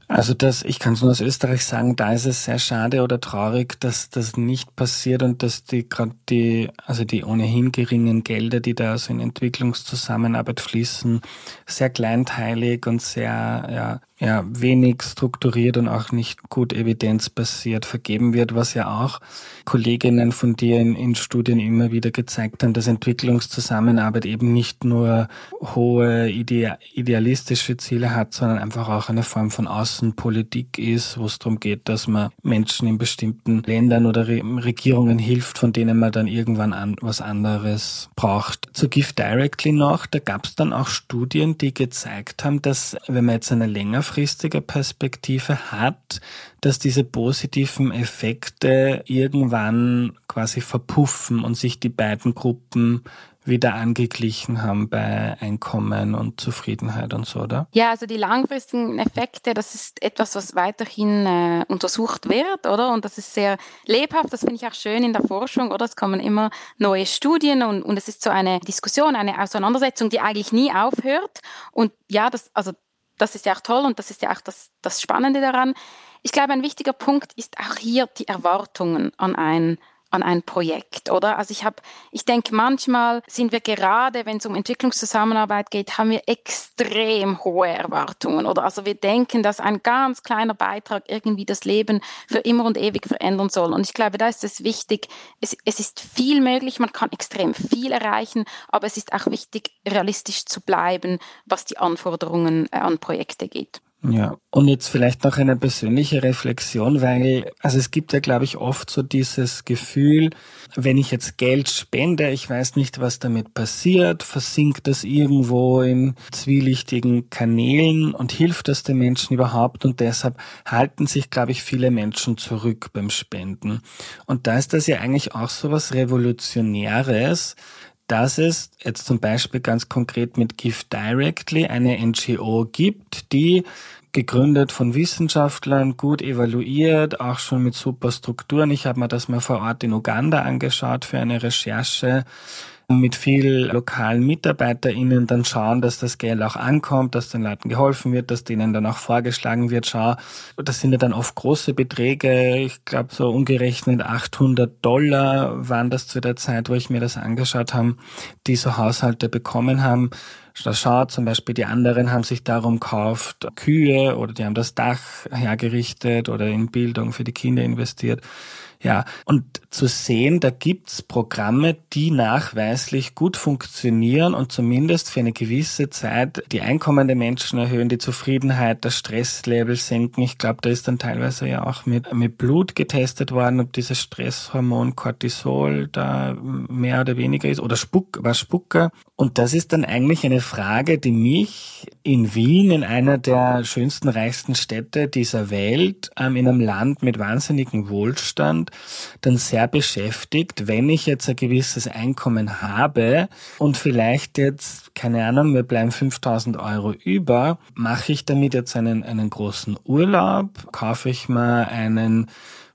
Also das, ich kann es nur aus Österreich sagen, da ist es sehr schade oder traurig, dass das nicht passiert und dass die gerade die, also die ohnehin geringen Gelder, die da so in Entwicklungszusammenarbeit fließen, sehr kleinteilig und sehr ja, ja, wenig strukturiert und auch nicht gut evidenzbasiert vergeben wird, was ja auch Kolleginnen von dir in, in Studien immer wieder gezeigt haben, dass Entwicklungszusammenarbeit eben nicht nur hohe ide idealistische Ziele hat, sondern einfach auch eine Form von Außenpolitik ist, wo es darum geht, dass man Menschen in bestimmten Ländern oder Re Regierungen hilft, von denen man dann irgendwann an was anderes braucht. Zu Give Directly noch, da gab es dann auch Studien, die gezeigt haben, dass wenn man jetzt eine länger längerfristige Perspektive hat, dass diese positiven Effekte irgendwann quasi verpuffen und sich die beiden Gruppen wieder angeglichen haben bei Einkommen und Zufriedenheit und so, oder?
Ja, also die langfristigen Effekte, das ist etwas, was weiterhin äh, untersucht wird, oder? Und das ist sehr lebhaft, das finde ich auch schön in der Forschung, oder? Es kommen immer neue Studien und, und es ist so eine Diskussion, eine Auseinandersetzung, die eigentlich nie aufhört. Und ja, das, also das ist ja auch toll und das ist ja auch das, das Spannende daran. Ich glaube, ein wichtiger Punkt ist auch hier die Erwartungen an ein an ein Projekt, oder? Also ich habe, ich denke, manchmal sind wir gerade, wenn es um Entwicklungszusammenarbeit geht, haben wir extrem hohe Erwartungen, oder? Also wir denken, dass ein ganz kleiner Beitrag irgendwie das Leben für immer und ewig verändern soll. Und ich glaube, da ist es wichtig, es, es ist viel möglich, man kann extrem viel erreichen, aber es ist auch wichtig, realistisch zu bleiben, was die Anforderungen äh, an Projekte geht.
Ja, und jetzt vielleicht noch eine persönliche Reflexion, weil, also es gibt ja, glaube ich, oft so dieses Gefühl, wenn ich jetzt Geld spende, ich weiß nicht, was damit passiert, versinkt das irgendwo in zwielichtigen Kanälen und hilft das den Menschen überhaupt und deshalb halten sich, glaube ich, viele Menschen zurück beim Spenden. Und da ist das ja eigentlich auch so was Revolutionäres, dass es jetzt zum Beispiel ganz konkret mit Give Directly eine NGO gibt, die gegründet von Wissenschaftlern, gut evaluiert, auch schon mit super Strukturen. Ich habe mir das mal vor Ort in Uganda angeschaut für eine Recherche mit viel lokalen MitarbeiterInnen dann schauen, dass das Geld auch ankommt, dass den Leuten geholfen wird, dass denen dann auch vorgeschlagen wird, schau, das sind ja dann oft große Beträge, ich glaube so umgerechnet 800 Dollar waren das zu der Zeit, wo ich mir das angeschaut habe, die so Haushalte bekommen haben. Da schaut zum Beispiel, die anderen haben sich darum gekauft, Kühe oder die haben das Dach hergerichtet oder in Bildung für die Kinder investiert. Ja, und zu sehen, da gibt's Programme, die nachweislich gut funktionieren und zumindest für eine gewisse Zeit die Einkommen der Menschen erhöhen, die Zufriedenheit, das Stresslevel senken. Ich glaube, da ist dann teilweise ja auch mit, mit Blut getestet worden, ob dieses Stresshormon Cortisol da mehr oder weniger ist oder Spuck, was Spucker. Und das ist dann eigentlich eine Frage, die mich in Wien, in einer der schönsten, reichsten Städte dieser Welt, ähm, in einem Land mit wahnsinnigem Wohlstand, dann sehr beschäftigt, wenn ich jetzt ein gewisses Einkommen habe und vielleicht jetzt, keine Ahnung, mir bleiben 5000 Euro über, mache ich damit jetzt einen, einen großen Urlaub, kaufe ich mal einen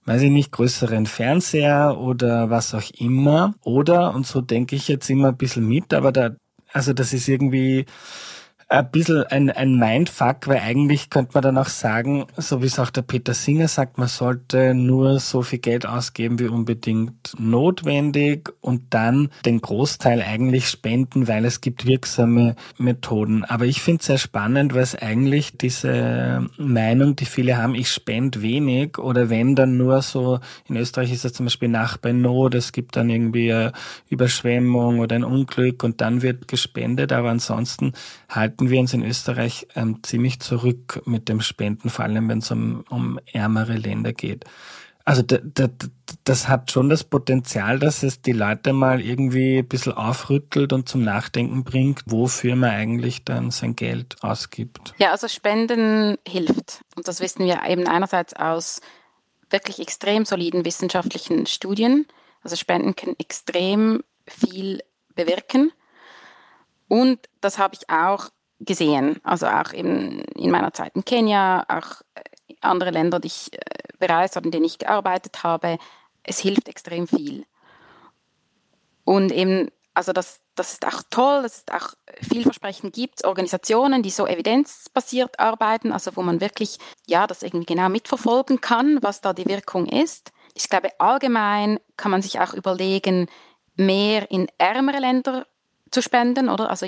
weiß ich nicht, größeren Fernseher oder was auch immer. Oder, und so denke ich jetzt immer ein bisschen mit, aber da, also das ist irgendwie, ein bisschen ein, ein Mindfuck, weil eigentlich könnte man dann auch sagen, so wie es auch der Peter Singer sagt, man sollte nur so viel Geld ausgeben wie unbedingt notwendig und dann den Großteil eigentlich spenden, weil es gibt wirksame Methoden. Aber ich finde es sehr spannend, weil es eigentlich diese Meinung, die viele haben, ich spende wenig oder wenn dann nur so, in Österreich ist es zum Beispiel nach bei Not, es gibt dann irgendwie eine Überschwemmung oder ein Unglück und dann wird gespendet, aber ansonsten halt halten wir uns in Österreich ähm, ziemlich zurück mit dem Spenden, vor allem wenn es um, um ärmere Länder geht. Also das hat schon das Potenzial, dass es die Leute mal irgendwie ein bisschen aufrüttelt und zum Nachdenken bringt, wofür man eigentlich dann sein Geld ausgibt.
Ja, also Spenden hilft. Und das wissen wir eben einerseits aus wirklich extrem soliden wissenschaftlichen Studien. Also Spenden können extrem viel bewirken. Und das habe ich auch gesehen. Also auch in, in meiner Zeit in Kenia, auch äh, andere Länder, die ich äh, bereist habe, in denen ich gearbeitet habe. Es hilft extrem viel. Und eben, also das, das ist auch toll, dass es auch vielversprechend gibt, Organisationen, die so evidenzbasiert arbeiten, also wo man wirklich, ja, das irgendwie genau mitverfolgen kann, was da die Wirkung ist. Ich glaube, allgemein kann man sich auch überlegen, mehr in ärmere Länder zu spenden, oder? Also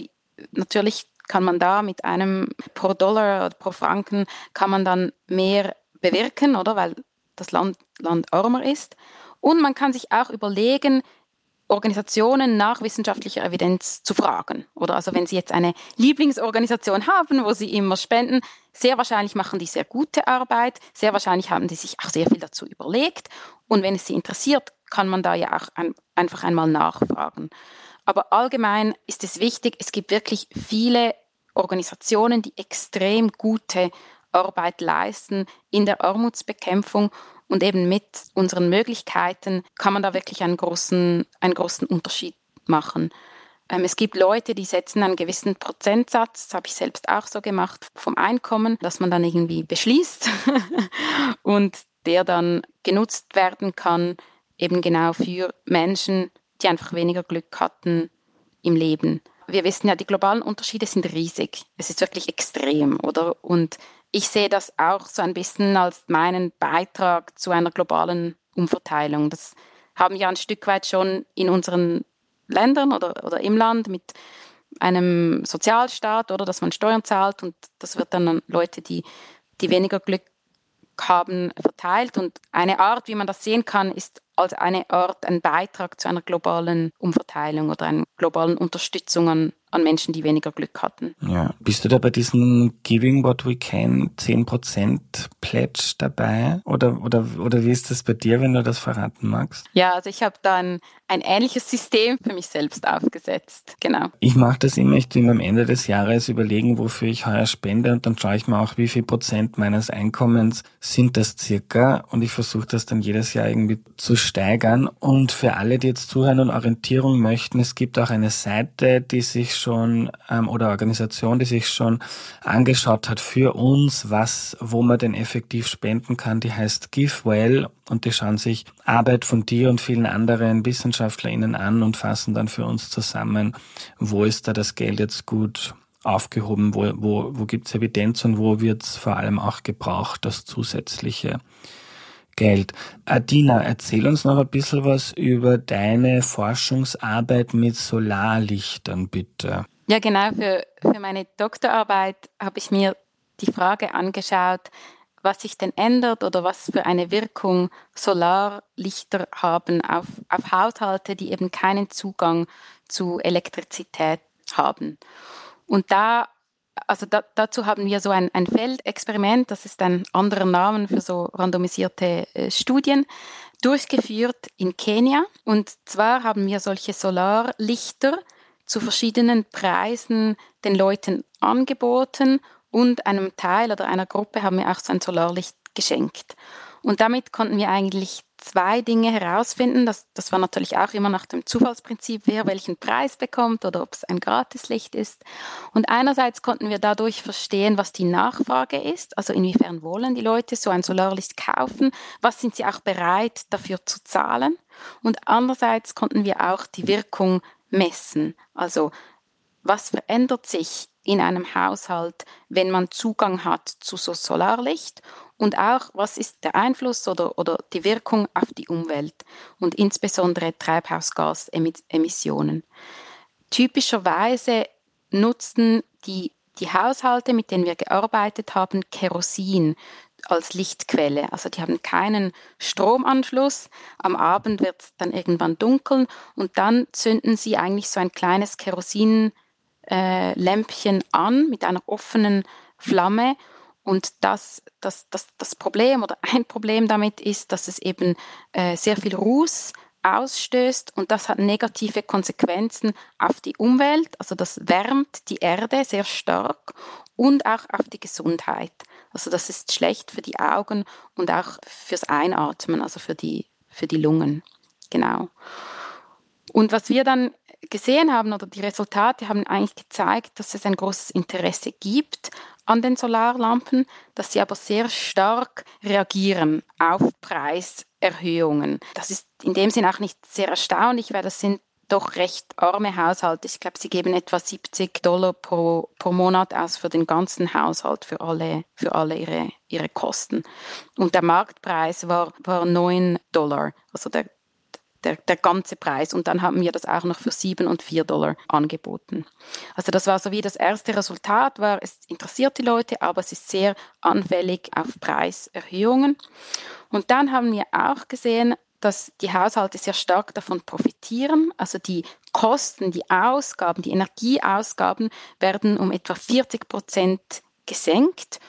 natürlich kann man da mit einem pro Dollar oder pro Franken kann man dann mehr bewirken, oder? Weil das Land, Land ärmer ist. Und man kann sich auch überlegen, Organisationen nach wissenschaftlicher Evidenz zu fragen. Oder also wenn Sie jetzt eine Lieblingsorganisation haben, wo Sie immer spenden, sehr wahrscheinlich machen die sehr gute Arbeit, sehr wahrscheinlich haben die sich auch sehr viel dazu überlegt. Und wenn es Sie interessiert, kann man da ja auch ein, einfach einmal nachfragen. Aber allgemein ist es wichtig, es gibt wirklich viele Organisationen, die extrem gute Arbeit leisten in der Armutsbekämpfung und eben mit unseren Möglichkeiten kann man da wirklich einen großen, einen großen Unterschied machen. Ähm, es gibt Leute, die setzen einen gewissen Prozentsatz, das habe ich selbst auch so gemacht, vom Einkommen, dass man dann irgendwie beschließt *laughs* und der dann genutzt werden kann, eben genau für Menschen, die einfach weniger Glück hatten im Leben. Wir wissen ja, die globalen Unterschiede sind riesig. Es ist wirklich extrem, oder? Und ich sehe das auch so ein bisschen als meinen Beitrag zu einer globalen Umverteilung. Das haben wir ein Stück weit schon in unseren Ländern oder, oder im Land mit einem Sozialstaat oder dass man Steuern zahlt und das wird dann an Leute, die, die weniger Glück haben, verteilt. Und eine Art, wie man das sehen kann, ist als eine Art, ein Beitrag zu einer globalen Umverteilung oder einer globalen Unterstützung an an Menschen, die weniger Glück hatten.
Ja. Bist du da bei diesem Giving What We Can 10% Pledge dabei? Oder, oder, oder wie ist das bei dir, wenn du das verraten magst?
Ja, also ich habe da ein, ein ähnliches System für mich selbst aufgesetzt. Genau.
Ich mache das immer, ich tue am Ende des Jahres überlegen, wofür ich heuer spende und dann schaue ich mir auch, wie viel Prozent meines Einkommens sind das circa und ich versuche das dann jedes Jahr irgendwie zu steigern. Und für alle, die jetzt zuhören und Orientierung möchten, es gibt auch eine Seite, die sich schon ähm, oder Organisation, die sich schon angeschaut hat für uns, was, wo man denn effektiv spenden kann, die heißt GiveWell und die schauen sich Arbeit von dir und vielen anderen WissenschaftlerInnen an und fassen dann für uns zusammen, wo ist da das Geld jetzt gut aufgehoben, wo, wo, wo gibt es Evidenz und wo wird es vor allem auch gebraucht, das zusätzliche Geld. Adina, erzähl uns noch ein bisschen was über deine Forschungsarbeit mit Solarlichtern, bitte.
Ja, genau. Für, für meine Doktorarbeit habe ich mir die Frage angeschaut, was sich denn ändert oder was für eine Wirkung Solarlichter haben auf, auf Haushalte, die eben keinen Zugang zu Elektrizität haben. Und da also da, dazu haben wir so ein, ein Feldexperiment, das ist ein anderer Name für so randomisierte äh, Studien, durchgeführt in Kenia. Und zwar haben wir solche Solarlichter zu verschiedenen Preisen den Leuten angeboten und einem Teil oder einer Gruppe haben wir auch so ein Solarlicht geschenkt. Und damit konnten wir eigentlich zwei Dinge herausfinden. Das, das war natürlich auch immer nach dem Zufallsprinzip, wer welchen Preis bekommt oder ob es ein Gratislicht ist. Und einerseits konnten wir dadurch verstehen, was die Nachfrage ist, also inwiefern wollen die Leute so ein Solarlicht kaufen, was sind sie auch bereit dafür zu zahlen. Und andererseits konnten wir auch die Wirkung messen, also was verändert sich in einem Haushalt, wenn man Zugang hat zu so Solarlicht und auch, was ist der Einfluss oder, oder die Wirkung auf die Umwelt und insbesondere Treibhausgasemissionen. Typischerweise nutzten die, die Haushalte, mit denen wir gearbeitet haben, Kerosin als Lichtquelle. Also die haben keinen Stromanschluss. Am Abend wird es dann irgendwann dunkel und dann zünden sie eigentlich so ein kleines Kerosinlämpchen äh, an mit einer offenen Flamme und das, das, das, das Problem oder *laughs* ein Problem damit ist, dass es eben äh, sehr viel Ruß ausstößt und das hat negative Konsequenzen auf die Umwelt, also das wärmt die Erde sehr stark und auch auf die Gesundheit. Also das ist schlecht für die Augen und auch fürs Einatmen, also für die, für die Lungen. Genau. Und was wir dann gesehen haben oder die Resultate haben eigentlich gezeigt, dass es ein großes Interesse gibt an den Solarlampen, dass sie aber sehr stark reagieren auf Preiserhöhungen. Das ist in dem Sinn auch nicht sehr erstaunlich, weil das sind doch recht arme Haushalte. Ich glaube, sie geben etwa 70 Dollar pro, pro Monat aus für den ganzen Haushalt, für alle, für alle ihre, ihre Kosten. Und der Marktpreis war, war 9 Dollar. Also der, der, der ganze Preis. Und dann haben wir das auch noch für 7 und 4 Dollar angeboten. Also das war so wie das erste Resultat, war, es interessiert die Leute, aber es ist sehr anfällig auf Preiserhöhungen. Und dann haben wir auch gesehen, dass die Haushalte sehr stark davon profitieren. Also die Kosten, die Ausgaben, die Energieausgaben werden um etwa 40 Prozent gesenkt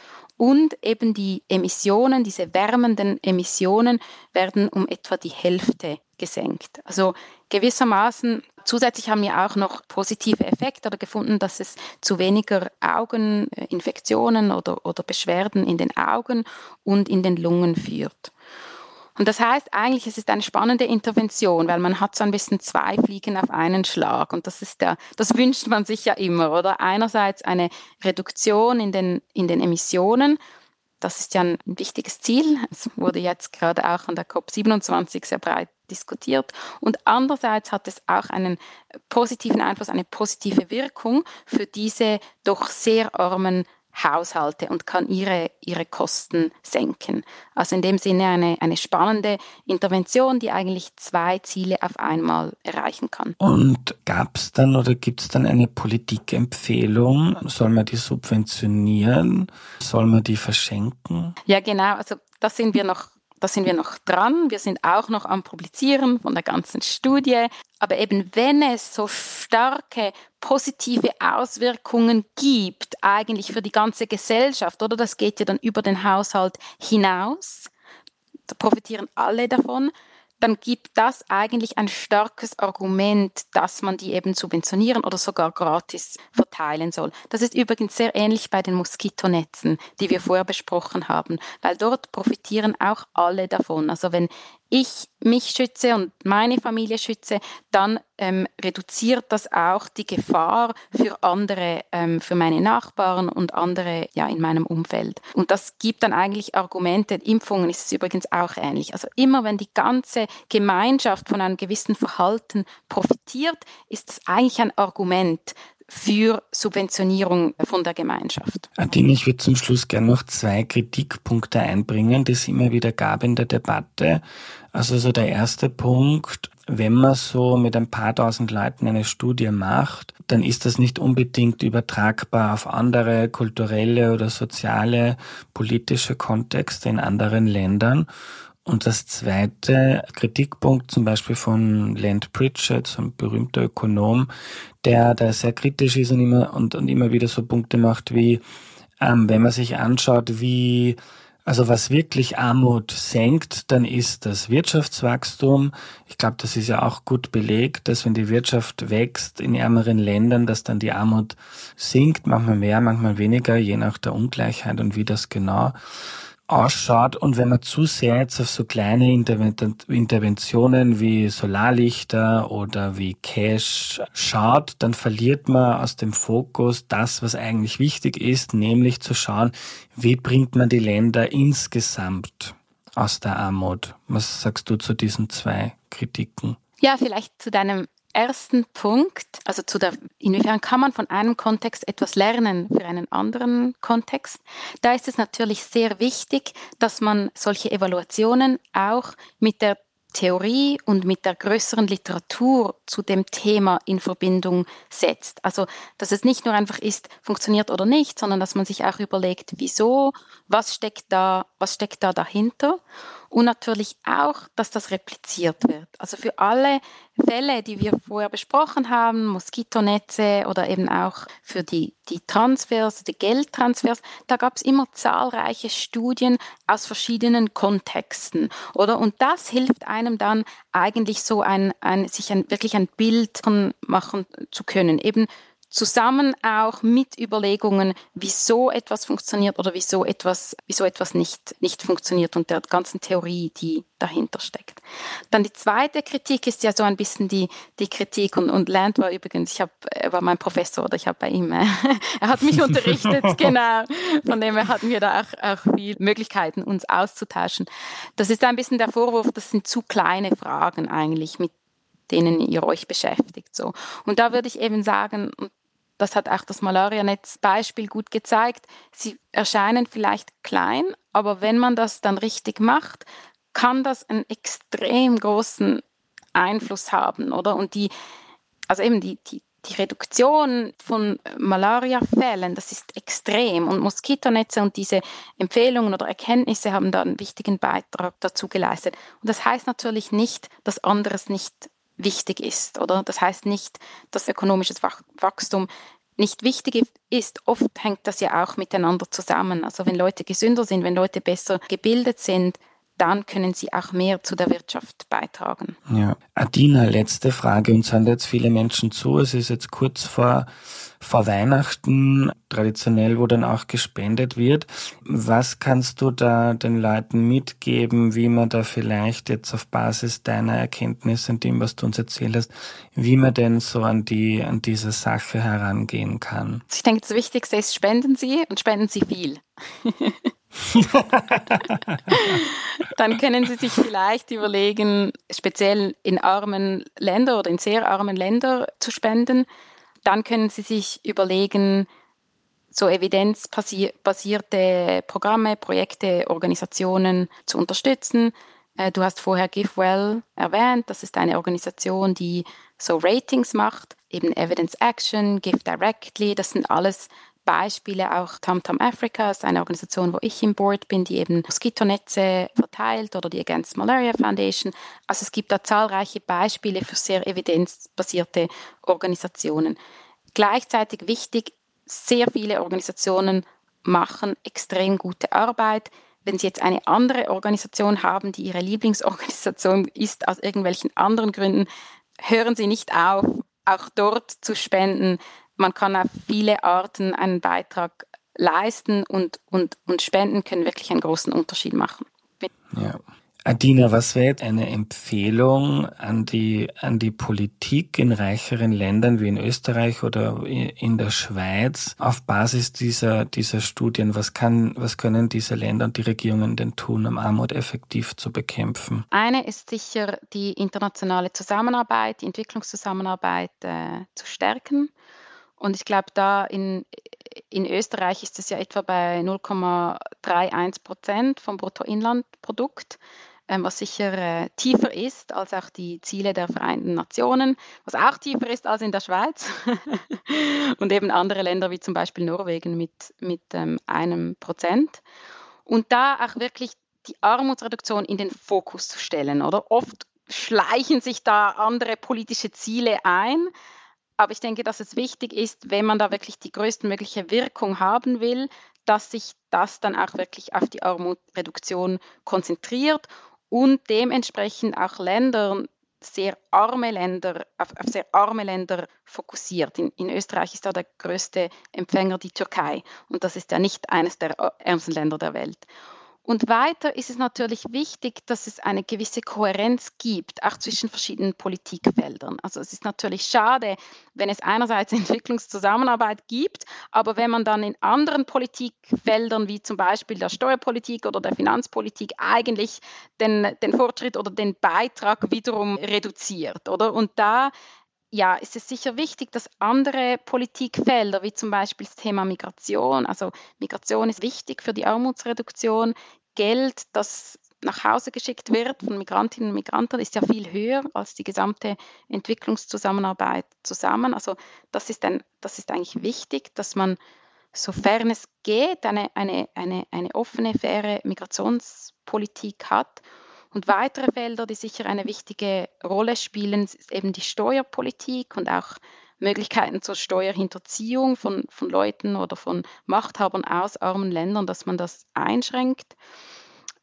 und eben die Emissionen, diese wärmenden Emissionen werden um etwa die Hälfte gesenkt. Also gewissermaßen zusätzlich haben wir auch noch positive Effekte oder gefunden, dass es zu weniger Augeninfektionen oder, oder Beschwerden in den Augen und in den Lungen führt. Und das heißt eigentlich, es ist eine spannende Intervention, weil man hat so ein bisschen zwei Fliegen auf einen Schlag. Und das ist der, das wünscht man sich ja immer, oder? Einerseits eine Reduktion in den, in den Emissionen. Das ist ja ein wichtiges Ziel. Es wurde jetzt gerade auch an der COP27 sehr breit diskutiert. Und andererseits hat es auch einen positiven Einfluss, eine positive Wirkung für diese doch sehr armen Haushalte und kann ihre, ihre Kosten senken. Also in dem Sinne eine, eine spannende Intervention, die eigentlich zwei Ziele auf einmal erreichen kann.
Und gab es dann oder gibt es dann eine Politikempfehlung? Soll man die subventionieren? Soll man die verschenken?
Ja, genau. Also da sind wir noch da sind wir noch dran. Wir sind auch noch am Publizieren von der ganzen Studie. Aber eben wenn es so starke positive Auswirkungen gibt, eigentlich für die ganze Gesellschaft, oder das geht ja dann über den Haushalt hinaus, da profitieren alle davon, dann gibt das eigentlich ein starkes Argument, dass man die eben subventionieren oder sogar gratis verteilen soll. Das ist übrigens sehr ähnlich bei den Moskitonetzen, die wir vorher besprochen haben, weil dort profitieren auch alle davon. Also wenn ich mich schütze und meine Familie schütze, dann ähm, reduziert das auch die Gefahr für andere, ähm, für meine Nachbarn und andere ja in meinem Umfeld. Und das gibt dann eigentlich Argumente. Impfungen ist es übrigens auch ähnlich. Also immer wenn die ganze Gemeinschaft von einem gewissen Verhalten profitiert, ist es eigentlich ein Argument für Subventionierung von der Gemeinschaft.
Adine, ich würde zum Schluss gerne noch zwei Kritikpunkte einbringen, die es immer wieder gab in der Debatte. Also so der erste Punkt, wenn man so mit ein paar tausend Leuten eine Studie macht, dann ist das nicht unbedingt übertragbar auf andere kulturelle oder soziale, politische Kontexte in anderen Ländern. Und das zweite Kritikpunkt zum Beispiel von Land Pritchett, so ein berühmter Ökonom, der da sehr kritisch ist und immer, und, und immer wieder so Punkte macht wie, ähm, wenn man sich anschaut, wie, also was wirklich Armut senkt, dann ist das Wirtschaftswachstum. Ich glaube, das ist ja auch gut belegt, dass wenn die Wirtschaft wächst in ärmeren Ländern, dass dann die Armut sinkt, manchmal mehr, manchmal weniger, je nach der Ungleichheit und wie das genau ausschaut und wenn man zu sehr jetzt auf so kleine Interventionen wie Solarlichter oder wie Cash schaut, dann verliert man aus dem Fokus das, was eigentlich wichtig ist, nämlich zu schauen, wie bringt man die Länder insgesamt aus der Armut. Was sagst du zu diesen zwei Kritiken?
Ja, vielleicht zu deinem ersten Punkt, also zu der, inwiefern kann man von einem Kontext etwas lernen für einen anderen Kontext, da ist es natürlich sehr wichtig, dass man solche Evaluationen auch mit der Theorie und mit der größeren Literatur zu dem Thema in Verbindung setzt. Also, dass es nicht nur einfach ist, funktioniert oder nicht, sondern dass man sich auch überlegt, wieso, was steckt da, was steckt da dahinter und natürlich auch, dass das repliziert wird. Also für alle Fälle, die wir vorher besprochen haben, Moskitonetze oder eben auch für die, die Transfers, die Geldtransfers, da gab es immer zahlreiche Studien aus verschiedenen Kontexten, oder? Und das hilft einem dann eigentlich so ein, ein sich ein, wirklich ein Bild machen zu können. Eben zusammen auch mit Überlegungen, wieso etwas funktioniert oder wieso etwas, wieso etwas nicht, nicht funktioniert und der ganzen Theorie, die dahinter steckt. Dann die zweite Kritik ist ja so ein bisschen die, die Kritik und, und Land war übrigens, ich habe, er war mein Professor oder ich habe bei ihm, äh, *laughs* er hat mich unterrichtet, *laughs* genau. Von dem her hatten wir da auch, auch viel Möglichkeiten, uns auszutauschen. Das ist ein bisschen der Vorwurf, das sind zu kleine Fragen eigentlich, mit denen ihr euch beschäftigt. So. Und da würde ich eben sagen, und das hat auch das Malaria-Netz-Beispiel gut gezeigt, sie erscheinen vielleicht klein, aber wenn man das dann richtig macht, kann das einen extrem großen Einfluss haben, oder? Und die, also eben die, die, die Reduktion von Malaria-Fällen, das ist extrem. Und Moskitonetze und diese Empfehlungen oder Erkenntnisse haben da einen wichtigen Beitrag dazu geleistet. Und das heißt natürlich nicht, dass anderes nicht wichtig ist, oder? Das heißt nicht, dass ökonomisches Wachstum nicht wichtig ist. Oft hängt das ja auch miteinander zusammen. Also wenn Leute gesünder sind, wenn Leute besser gebildet sind, dann können sie auch mehr zu der Wirtschaft beitragen.
Ja. Adina, letzte Frage. Uns hören jetzt viele Menschen zu. Es ist jetzt kurz vor, vor Weihnachten, traditionell, wo dann auch gespendet wird. Was kannst du da den Leuten mitgeben, wie man da vielleicht jetzt auf Basis deiner Erkenntnisse und dem, was du uns erzählt hast, wie man denn so an die, an diese Sache herangehen kann?
Ich denke, das Wichtigste ist, spenden Sie und spenden Sie viel. *laughs* *laughs* Dann können Sie sich vielleicht überlegen, speziell in armen Ländern oder in sehr armen Ländern zu spenden. Dann können Sie sich überlegen, so evidenzbasierte Programme, Projekte, Organisationen zu unterstützen. Äh, du hast vorher GiveWell erwähnt. Das ist eine Organisation, die so Ratings macht, eben Evidence Action, Give Directly. Das sind alles Beispiele auch TomTom Africa ist eine Organisation, wo ich im Board bin, die eben Moskitonetze verteilt oder die Against Malaria Foundation. Also es gibt da zahlreiche Beispiele für sehr evidenzbasierte Organisationen. Gleichzeitig wichtig, sehr viele Organisationen machen extrem gute Arbeit. Wenn Sie jetzt eine andere Organisation haben, die Ihre Lieblingsorganisation ist aus irgendwelchen anderen Gründen, hören Sie nicht auf, auch dort zu spenden man kann auf viele Arten einen Beitrag leisten und, und, und Spenden können wirklich einen großen Unterschied machen.
Ja. Adina, was wäre jetzt eine Empfehlung an die, an die Politik in reicheren Ländern wie in Österreich oder in der Schweiz auf Basis dieser, dieser Studien? Was kann, was können diese Länder und die Regierungen denn tun, um Armut effektiv zu bekämpfen?
Eine ist sicher die internationale Zusammenarbeit, die Entwicklungszusammenarbeit äh, zu stärken. Und ich glaube, da in, in Österreich ist es ja etwa bei 0,31 Prozent vom Bruttoinlandprodukt, ähm, was sicher äh, tiefer ist als auch die Ziele der Vereinten Nationen, was auch tiefer ist als in der Schweiz *laughs* und eben andere Länder wie zum Beispiel Norwegen mit, mit ähm, einem Prozent. Und da auch wirklich die Armutsreduktion in den Fokus zu stellen, oder? Oft schleichen sich da andere politische Ziele ein, aber ich denke, dass es wichtig ist, wenn man da wirklich die größtmögliche Wirkung haben will, dass sich das dann auch wirklich auf die Armutreduktion konzentriert und dementsprechend auch Länder, sehr arme Länder, auf, auf sehr arme Länder fokussiert. In, in, Österreich ist da der größte Empfänger die Türkei und das ist ja nicht eines der ärmsten Länder der Welt. Und weiter ist es natürlich wichtig, dass es eine gewisse Kohärenz gibt, auch zwischen verschiedenen Politikfeldern. Also es ist natürlich schade, wenn es einerseits *laughs* Entwicklungszusammenarbeit gibt, aber wenn man dann in anderen Politikfeldern, wie zum Beispiel der Steuerpolitik oder der Finanzpolitik, eigentlich den, den Fortschritt oder den Beitrag wiederum reduziert, oder? Und da ja, ist es sicher wichtig, dass andere Politikfelder, wie zum Beispiel das Thema Migration, also Migration ist wichtig für die Armutsreduktion, Geld, das nach Hause geschickt wird von Migrantinnen und Migranten, ist ja viel höher als die gesamte Entwicklungszusammenarbeit zusammen. Also das ist, ein, das ist eigentlich wichtig, dass man, sofern es geht, eine, eine, eine, eine offene, faire Migrationspolitik hat und weitere Felder, die sicher eine wichtige Rolle spielen, ist eben die Steuerpolitik und auch Möglichkeiten zur Steuerhinterziehung von, von Leuten oder von Machthabern aus armen Ländern, dass man das einschränkt.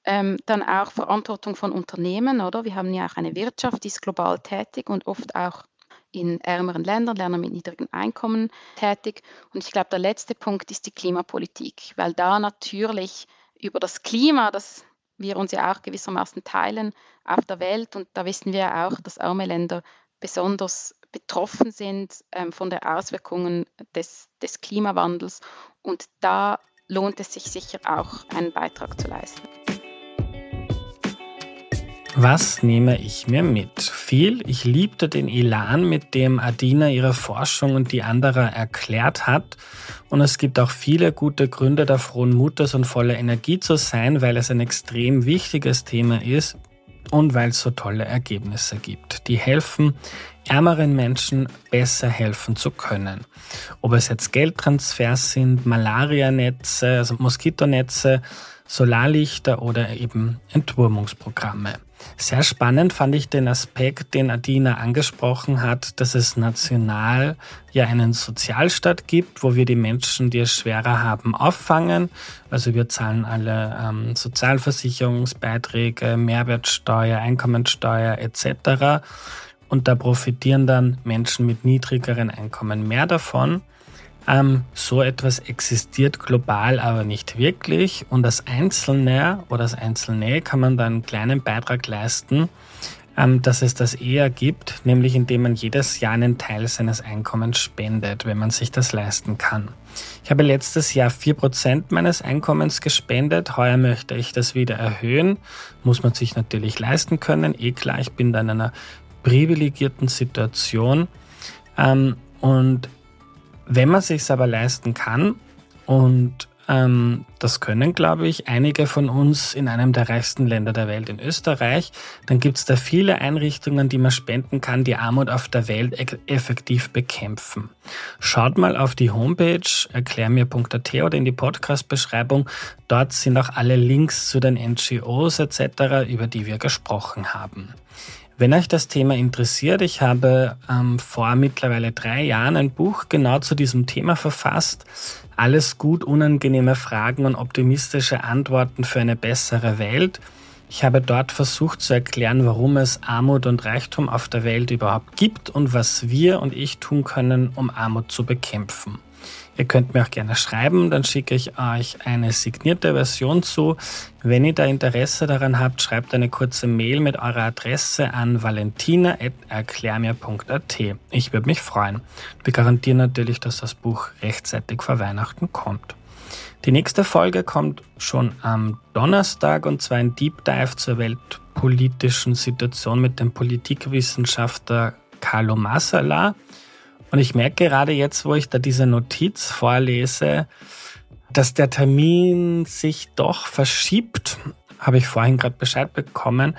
Ähm, dann auch Verantwortung von Unternehmen, oder? Wir haben ja auch eine Wirtschaft, die ist global tätig und oft auch in ärmeren Ländern, Ländern mit niedrigem Einkommen tätig. Und ich glaube, der letzte Punkt ist die Klimapolitik, weil da natürlich über das Klima, das wir uns ja auch gewissermaßen teilen auf der Welt. Und da wissen wir auch, dass arme Länder besonders betroffen sind ähm, von den Auswirkungen des, des Klimawandels. Und da lohnt es sich sicher auch, einen Beitrag zu leisten.
Was nehme ich mir mit? Viel. Ich liebte den Elan, mit dem Adina ihre Forschung und die anderer erklärt hat. Und es gibt auch viele gute Gründe, da frohen Mutes und voller Energie zu sein, weil es ein extrem wichtiges Thema ist und weil es so tolle Ergebnisse gibt, die helfen, ärmeren Menschen besser helfen zu können. Ob es jetzt Geldtransfers sind, Malarianetze, also Moskitonetze, Solarlichter oder eben Entwurmungsprogramme. Sehr spannend fand ich den Aspekt, den Adina angesprochen hat, dass es national ja einen Sozialstaat gibt, wo wir die Menschen, die es schwerer haben, auffangen. Also wir zahlen alle ähm, Sozialversicherungsbeiträge, Mehrwertsteuer, Einkommensteuer etc. Und da profitieren dann Menschen mit niedrigeren Einkommen mehr davon. Ähm, so etwas existiert global aber nicht wirklich und als Einzelne oder als Einzelne kann man da einen kleinen Beitrag leisten, ähm, dass es das eher gibt, nämlich indem man jedes Jahr einen Teil seines Einkommens spendet, wenn man sich das leisten kann. Ich habe letztes Jahr 4% meines Einkommens gespendet. Heuer möchte ich das wieder erhöhen. Muss man sich natürlich leisten können. Eh klar, ich bin da in einer privilegierten Situation. Ähm, und wenn man sich aber leisten kann, und ähm, das können, glaube ich, einige von uns in einem der reichsten Länder der Welt, in Österreich, dann gibt es da viele Einrichtungen, die man spenden kann, die Armut auf der Welt effektiv bekämpfen. Schaut mal auf die Homepage erklärmir.at oder in die Podcast-Beschreibung. Dort sind auch alle Links zu den NGOs etc., über die wir gesprochen haben. Wenn euch das Thema interessiert, ich habe ähm, vor mittlerweile drei Jahren ein Buch genau zu diesem Thema verfasst. Alles gut, unangenehme Fragen und optimistische Antworten für eine bessere Welt. Ich habe dort versucht zu erklären, warum es Armut und Reichtum auf der Welt überhaupt gibt und was wir und ich tun können, um Armut zu bekämpfen. Ihr könnt mir auch gerne schreiben, dann schicke ich euch eine signierte Version zu. Wenn ihr da Interesse daran habt, schreibt eine kurze Mail mit eurer Adresse an valentina.erklärmir.at. Ich würde mich freuen. Wir garantieren natürlich, dass das Buch rechtzeitig vor Weihnachten kommt. Die nächste Folge kommt schon am Donnerstag und zwar ein Deep Dive zur weltpolitischen Situation mit dem Politikwissenschaftler Carlo Massala. Und ich merke gerade jetzt, wo ich da diese Notiz vorlese, dass der Termin sich doch verschiebt. Habe ich vorhin gerade Bescheid bekommen.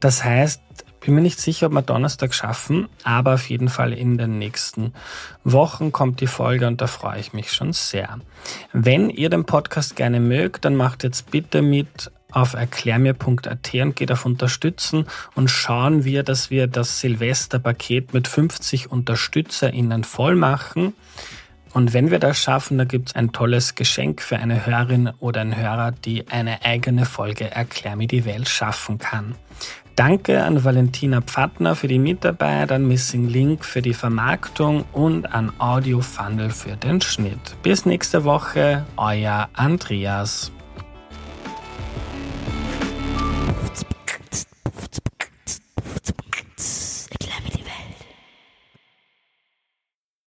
Das heißt, bin mir nicht sicher, ob wir Donnerstag schaffen, aber auf jeden Fall in den nächsten Wochen kommt die Folge und da freue ich mich schon sehr. Wenn ihr den Podcast gerne mögt, dann macht jetzt bitte mit auf erklärmir.at und geht auf Unterstützen und schauen wir, dass wir das Silvesterpaket mit 50 UnterstützerInnen voll machen. Und wenn wir das schaffen, da gibt es ein tolles Geschenk für eine Hörerin oder einen Hörer, die eine eigene Folge Erklär mir die Welt schaffen kann. Danke an Valentina Pfattner für die Mitarbeit, an Missing Link für die Vermarktung und an Audio Funnel für den Schnitt. Bis nächste Woche, euer Andreas. Let's go.